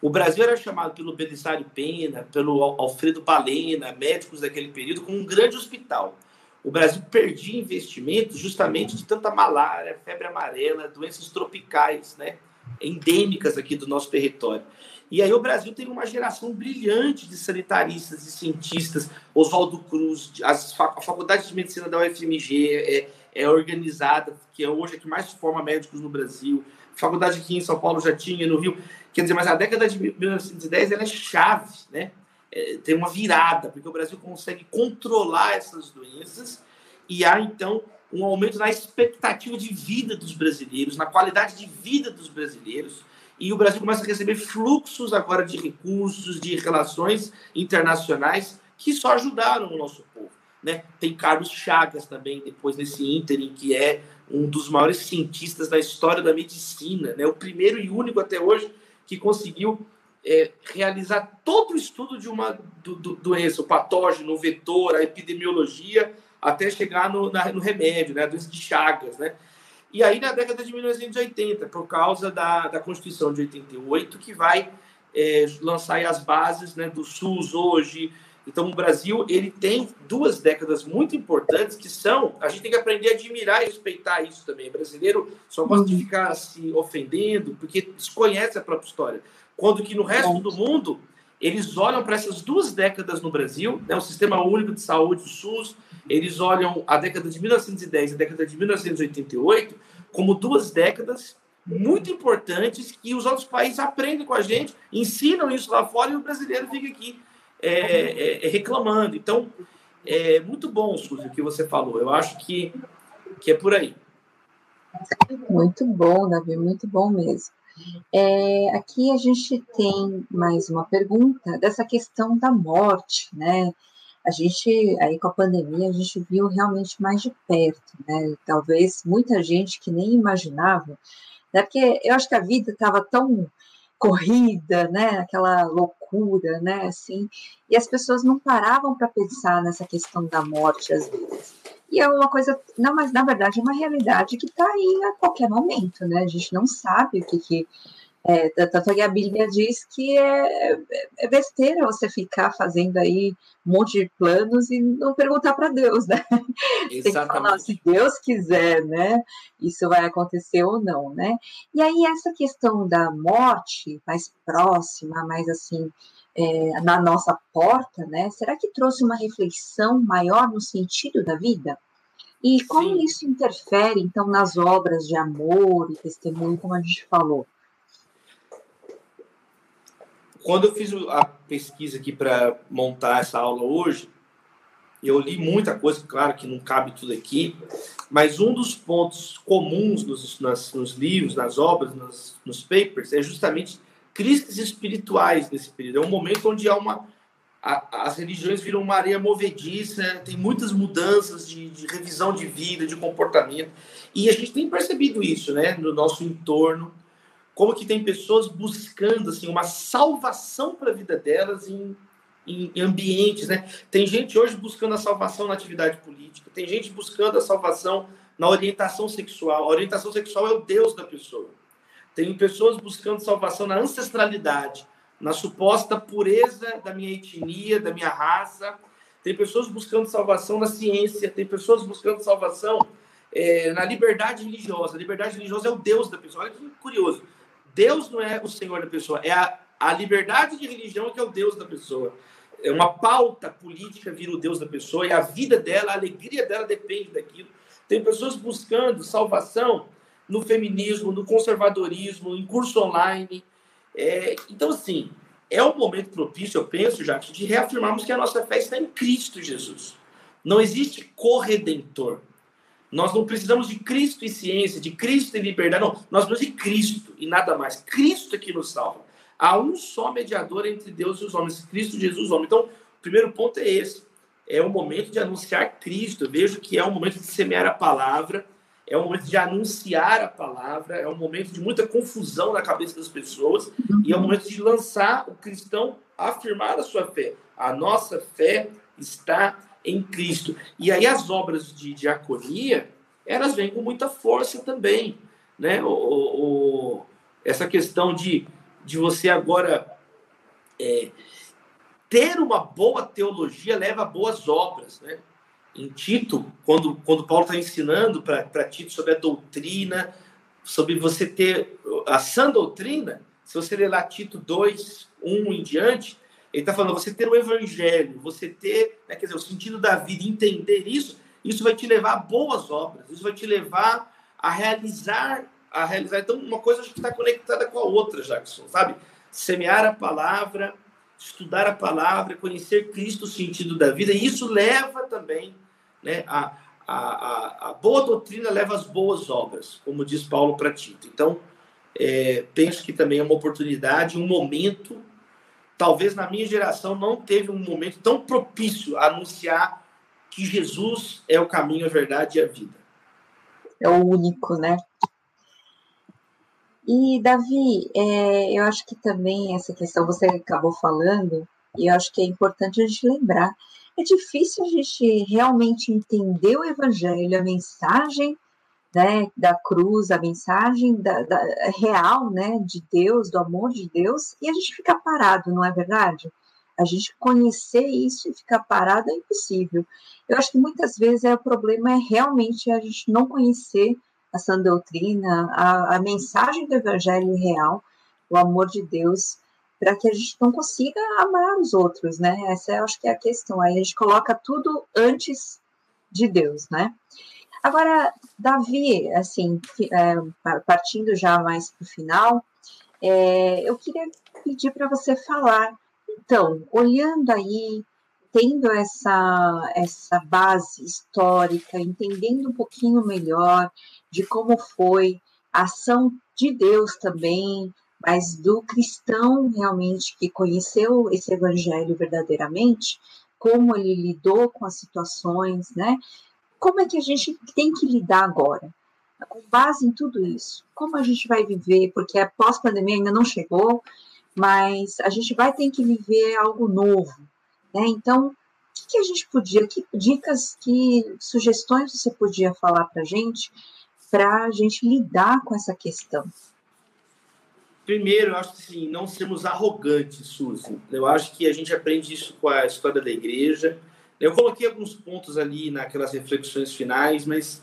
O Brasil era chamado pelo Belisário Pena, pelo Alfredo Balena, médicos daquele período, como um grande hospital. O Brasil perdia investimentos justamente de tanta malária, febre amarela, doenças tropicais, né? endêmicas aqui do nosso território. E aí o Brasil tem uma geração brilhante de sanitaristas e cientistas, Oswaldo Cruz, as, a Faculdade de Medicina da UFMG é, é organizada, que é hoje a que mais forma médicos no Brasil, a faculdade aqui em São Paulo já tinha, no Rio, quer dizer, mas a década de 1910 ela é chave, né? É, tem uma virada, porque o Brasil consegue controlar essas doenças e há então um aumento na expectativa de vida dos brasileiros, na qualidade de vida dos brasileiros e o Brasil começa a receber fluxos agora de recursos, de relações internacionais que só ajudaram o nosso povo. Né? Tem Carlos Chagas também, depois nesse ínterim, que é um dos maiores cientistas da história da medicina, né? o primeiro e único até hoje que conseguiu é, realizar todo o estudo de uma do, do, doença, o patógeno, o vetor, a epidemiologia, até chegar no, na, no remédio, né? a doença de Chagas. Né? E aí, na década de 1980, por causa da, da Constituição de 88, que vai é, lançar as bases né, do SUS hoje. Então, o Brasil ele tem duas décadas muito importantes que são. A gente tem que aprender a admirar e respeitar isso também. O brasileiro só gosta de ficar se ofendendo porque desconhece a própria história. Quando que no resto do mundo eles olham para essas duas décadas no Brasil, né, o Sistema Único de Saúde, o SUS, eles olham a década de 1910 e a década de 1988 como duas décadas muito importantes que os outros países aprendem com a gente, ensinam isso lá fora e o brasileiro fica aqui é, é, é reclamando. Então, é muito bom, Suzy, o que você falou. Eu acho que, que é por aí. Muito bom, Davi, muito bom mesmo. É, aqui a gente tem mais uma pergunta dessa questão da morte, né? a gente, aí com a pandemia, a gente viu realmente mais de perto, né? Talvez muita gente que nem imaginava, né? Porque eu acho que a vida estava tão corrida, né? Aquela loucura, né? Assim, e as pessoas não paravam para pensar nessa questão da morte às vezes. E é uma coisa, não, mas na verdade é uma realidade que está aí a qualquer momento, né? A gente não sabe o que, que é, tanto que a Bíblia diz que é, é, besteira você ficar fazendo aí um monte de planos e não perguntar para Deus, né? Exatamente. Tem que falar, se Deus quiser, né? Isso vai acontecer ou não, né? E aí essa questão da morte mais próxima, mais assim, é, na nossa porta, né? Será que trouxe uma reflexão maior no sentido da vida? E como Sim. isso interfere, então, nas obras de amor e testemunho, como a gente falou? Quando eu fiz a pesquisa aqui para montar essa aula hoje, eu li muita coisa, claro que não cabe tudo aqui, mas um dos pontos comuns nos, nas, nos livros, nas obras, nos, papers, é justamente crises espirituais nesse período. É um momento onde há uma, a, as religiões viram uma areia movediça, tem muitas mudanças de, de, revisão de vida, de comportamento, e a gente tem percebido isso né, no nosso entorno como que tem pessoas buscando assim uma salvação para a vida delas em, em, em, ambientes, né? Tem gente hoje buscando a salvação na atividade política, tem gente buscando a salvação na orientação sexual. A orientação sexual é o Deus da pessoa. Tem pessoas buscando salvação na ancestralidade, na suposta pureza da minha etnia, da minha raça. Tem pessoas buscando salvação na ciência, tem pessoas buscando salvação é, na liberdade religiosa. A liberdade religiosa é o Deus da pessoa. Olha que curioso. Deus não é o Senhor da pessoa, é a, a liberdade de religião que é o Deus da pessoa. é uma pauta política vira o Deus da pessoa e a vida dela, a alegria dela depende daquilo. Tem pessoas buscando salvação no feminismo, no conservadorismo, em curso online. É, então, assim, é um momento propício, eu penso, já, de reafirmarmos que a nossa fé está em Cristo Jesus. Não existe corredentor. Nós não precisamos de Cristo e ciência, de Cristo e liberdade. Não, nós precisamos de Cristo e nada mais. Cristo é que nos salva. Há um só mediador entre Deus e os homens, Cristo Jesus, homem. Então, o primeiro ponto é esse. É o momento de anunciar Cristo. Eu vejo que é um momento de semear a palavra, é um momento de anunciar a palavra, é um momento de muita confusão na cabeça das pessoas e é um momento de lançar o cristão afirmar a sua fé. A nossa fé está em Cristo. E aí as obras de diaconia, elas vêm com muita força também. Né? O, o essa questão de, de você agora é, ter uma boa teologia leva a boas obras. Né? Em Tito, quando, quando Paulo está ensinando para Tito sobre a doutrina, sobre você ter a sã doutrina, se você ler lá Tito 2, 1 em diante, ele está falando, você ter o evangelho, você ter, né, quer dizer, o sentido da vida, entender isso, isso vai te levar a boas obras, isso vai te levar a realizar, a realizar. Então, uma coisa que está conectada com a outra, Jackson, sabe? Semear a palavra, estudar a palavra, conhecer Cristo, o sentido da vida, e isso leva também, né, a, a, a, a boa doutrina leva às boas obras, como diz Paulo para Tito. Então, é, penso que também é uma oportunidade, um momento talvez na minha geração não teve um momento tão propício a anunciar que Jesus é o caminho, a verdade e a vida. É o único, né? E, Davi, é, eu acho que também essa questão você acabou falando, e eu acho que é importante a gente lembrar. É difícil a gente realmente entender o evangelho, a mensagem né, da cruz, a mensagem da, da, real, né, de Deus, do amor de Deus, e a gente fica parado, não é verdade? A gente conhecer isso e ficar parado é impossível. Eu acho que muitas vezes é o problema é realmente a gente não conhecer a sã doutrina, a, a mensagem do evangelho real, o amor de Deus, para que a gente não consiga amar os outros, né? Essa eu acho que é a questão. Aí a gente coloca tudo antes de Deus, né? Agora, Davi, assim, é, partindo já mais para o final, é, eu queria pedir para você falar, então, olhando aí, tendo essa, essa base histórica, entendendo um pouquinho melhor de como foi a ação de Deus também, mas do cristão realmente que conheceu esse evangelho verdadeiramente, como ele lidou com as situações, né? Como é que a gente tem que lidar agora? Com base em tudo isso, como a gente vai viver, porque a pós-pandemia ainda não chegou, mas a gente vai ter que viver algo novo, né? Então, o que, que a gente podia, que dicas, que sugestões você podia falar para a gente, para a gente lidar com essa questão? Primeiro, eu acho que assim, não sermos arrogantes, Suzy. Eu acho que a gente aprende isso com a história da igreja, eu coloquei alguns pontos ali naquelas reflexões finais, mas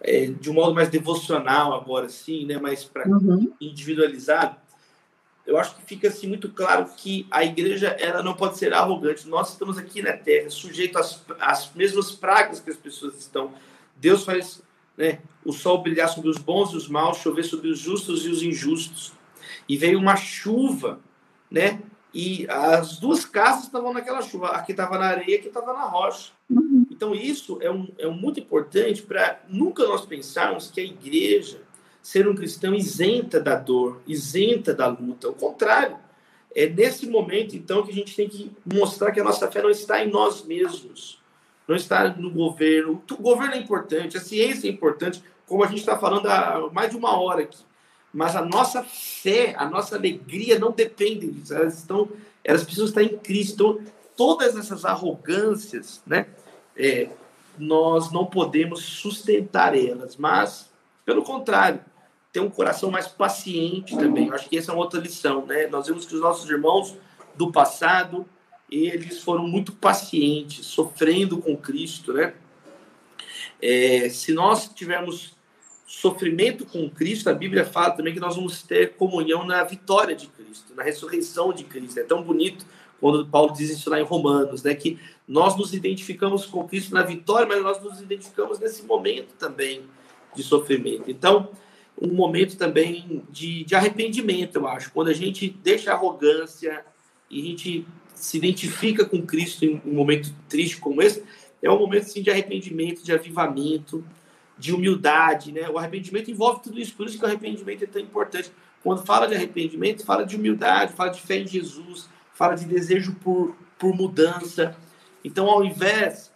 é, de um modo mais devocional agora, sim, né? Mais para uhum. individualizado. Eu acho que fica assim muito claro que a igreja ela não pode ser arrogante. Nós estamos aqui na Terra, sujeito às, às mesmas pragas que as pessoas estão. Deus faz né, o sol brilhar sobre os bons e os maus, chover sobre os justos e os injustos. E veio uma chuva, né? E as duas casas estavam naquela chuva. Aqui estava na areia, aqui estava na rocha. Então, isso é, um, é muito importante para nunca nós pensarmos que a igreja ser um cristão isenta da dor, isenta da luta. Ao contrário, é nesse momento, então, que a gente tem que mostrar que a nossa fé não está em nós mesmos, não está no governo. O governo é importante, a ciência é importante, como a gente está falando há mais de uma hora aqui mas a nossa fé, a nossa alegria não dependem disso. Elas estão, elas precisam estar em Cristo. Então, todas essas arrogâncias, né? É, nós não podemos sustentar elas, mas, pelo contrário, ter um coração mais paciente também. Eu acho que essa é uma outra lição, né? Nós vemos que os nossos irmãos do passado, eles foram muito pacientes, sofrendo com Cristo, né? É, se nós tivermos sofrimento com Cristo, a Bíblia fala também que nós vamos ter comunhão na vitória de Cristo, na ressurreição de Cristo. É tão bonito quando Paulo diz isso lá em Romanos, né, que nós nos identificamos com Cristo na vitória, mas nós nos identificamos nesse momento também de sofrimento. Então, um momento também de, de arrependimento, eu acho, quando a gente deixa a arrogância e a gente se identifica com Cristo em um momento triste como esse, é um momento assim, de arrependimento, de avivamento, de humildade, né? O arrependimento envolve tudo isso, por isso que o arrependimento é tão importante. Quando fala de arrependimento, fala de humildade, fala de fé em Jesus, fala de desejo por, por mudança. Então, ao invés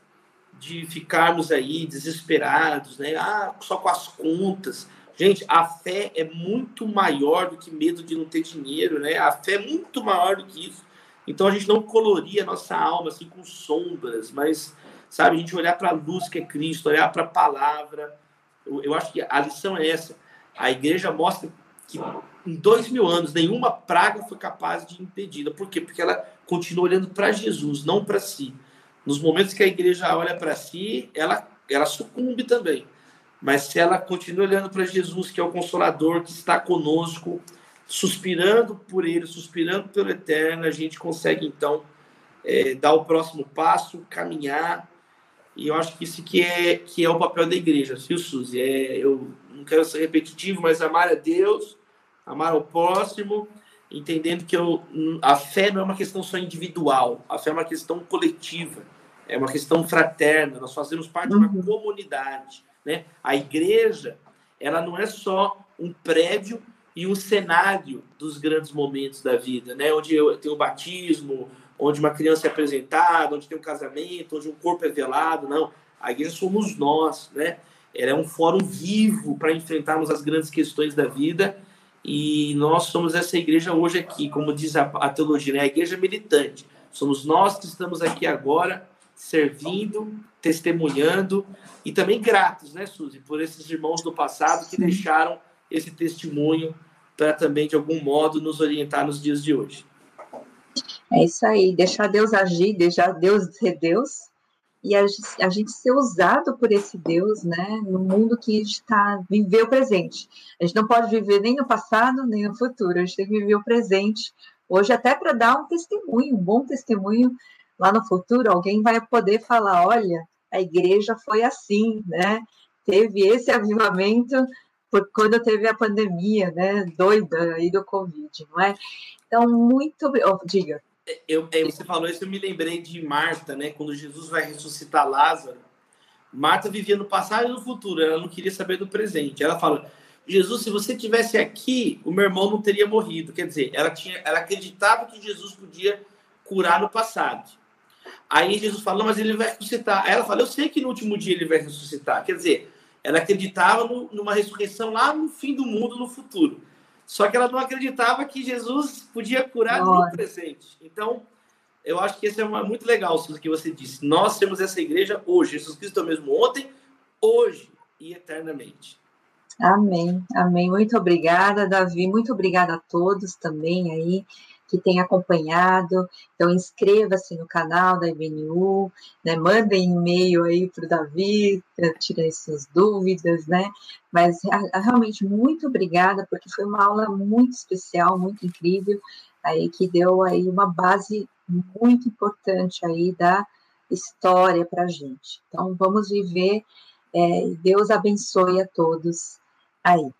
de ficarmos aí desesperados, né? Ah, só com as contas. Gente, a fé é muito maior do que medo de não ter dinheiro, né? A fé é muito maior do que isso. Então a gente não coloria a nossa alma assim com sombras, mas sabe, a gente olhar para a luz que é Cristo, olhar para a palavra. Eu, eu, acho que a lição é essa. A igreja mostra que em dois mil anos nenhuma praga foi capaz de impedi-la. Por quê? Porque ela continua olhando para Jesus, não para si. Nos momentos que a igreja olha para si, ela, ela sucumbe também. Mas se ela continua olhando para Jesus, que é o consolador, que está conosco, suspirando por ele, suspirando pelo eterno, a gente consegue então é, dar o próximo passo, caminhar e eu acho que isso que é, que é o papel da igreja, viu, Suzy? É, eu não quero ser repetitivo, mas amar a Deus, amar o próximo, entendendo que eu, a fé não é uma questão só individual, a fé é uma questão coletiva, é uma questão fraterna, nós fazemos parte de uma uhum. comunidade. Né? A igreja, ela não é só um prédio e um cenário dos grandes momentos da vida, né? onde eu tenho o batismo, onde uma criança é apresentada, onde tem um casamento, onde um corpo é velado, não. A igreja somos nós, né? Ela é um fórum vivo para enfrentarmos as grandes questões da vida e nós somos essa igreja hoje aqui, como diz a, a teologia, né? a igreja militante. Somos nós que estamos aqui agora servindo, testemunhando e também gratos, né, Suzy, por esses irmãos do passado que deixaram esse testemunho para também, de algum modo, nos orientar nos dias de hoje. É isso aí, deixar Deus agir, deixar Deus ser Deus e a, gente ser usado por esse Deus, né, no mundo que está viver o presente. A gente não pode viver nem no passado nem no futuro. A gente tem que viver o presente hoje até para dar um testemunho, um bom testemunho lá no futuro. Alguém vai poder falar, olha, a igreja foi assim, né? Teve esse avivamento por quando teve a pandemia, né, doida aí do Covid, não é? Então, muito. Oh, diga. Eu, eu, você falou isso, eu me lembrei de Marta, né? Quando Jesus vai ressuscitar Lázaro. Marta vivia no passado e no futuro, ela não queria saber do presente. Ela fala: Jesus, se você tivesse aqui, o meu irmão não teria morrido. Quer dizer, ela, tinha, ela acreditava que Jesus podia curar no passado. Aí Jesus falou, mas ele vai ressuscitar. Aí ela fala: Eu sei que no último dia ele vai ressuscitar. Quer dizer, ela acreditava no, numa ressurreição lá no fim do mundo, no futuro. Só que ela não acreditava que Jesus podia curar no presente. Então, eu acho que isso é uma, muito legal, o que você disse. Nós temos essa igreja hoje. Jesus Cristo é o mesmo ontem, hoje e eternamente. Amém, amém. Muito obrigada, Davi. Muito obrigada a todos também aí que tem acompanhado. Então, inscreva-se no canal da IBNU, né? mandem e-mail aí para o Davi, tirem suas dúvidas, né? Mas realmente muito obrigada, porque foi uma aula muito especial, muito incrível, aí que deu aí uma base muito importante aí da história para a gente. Então, vamos viver. É, Deus abençoe a todos aí.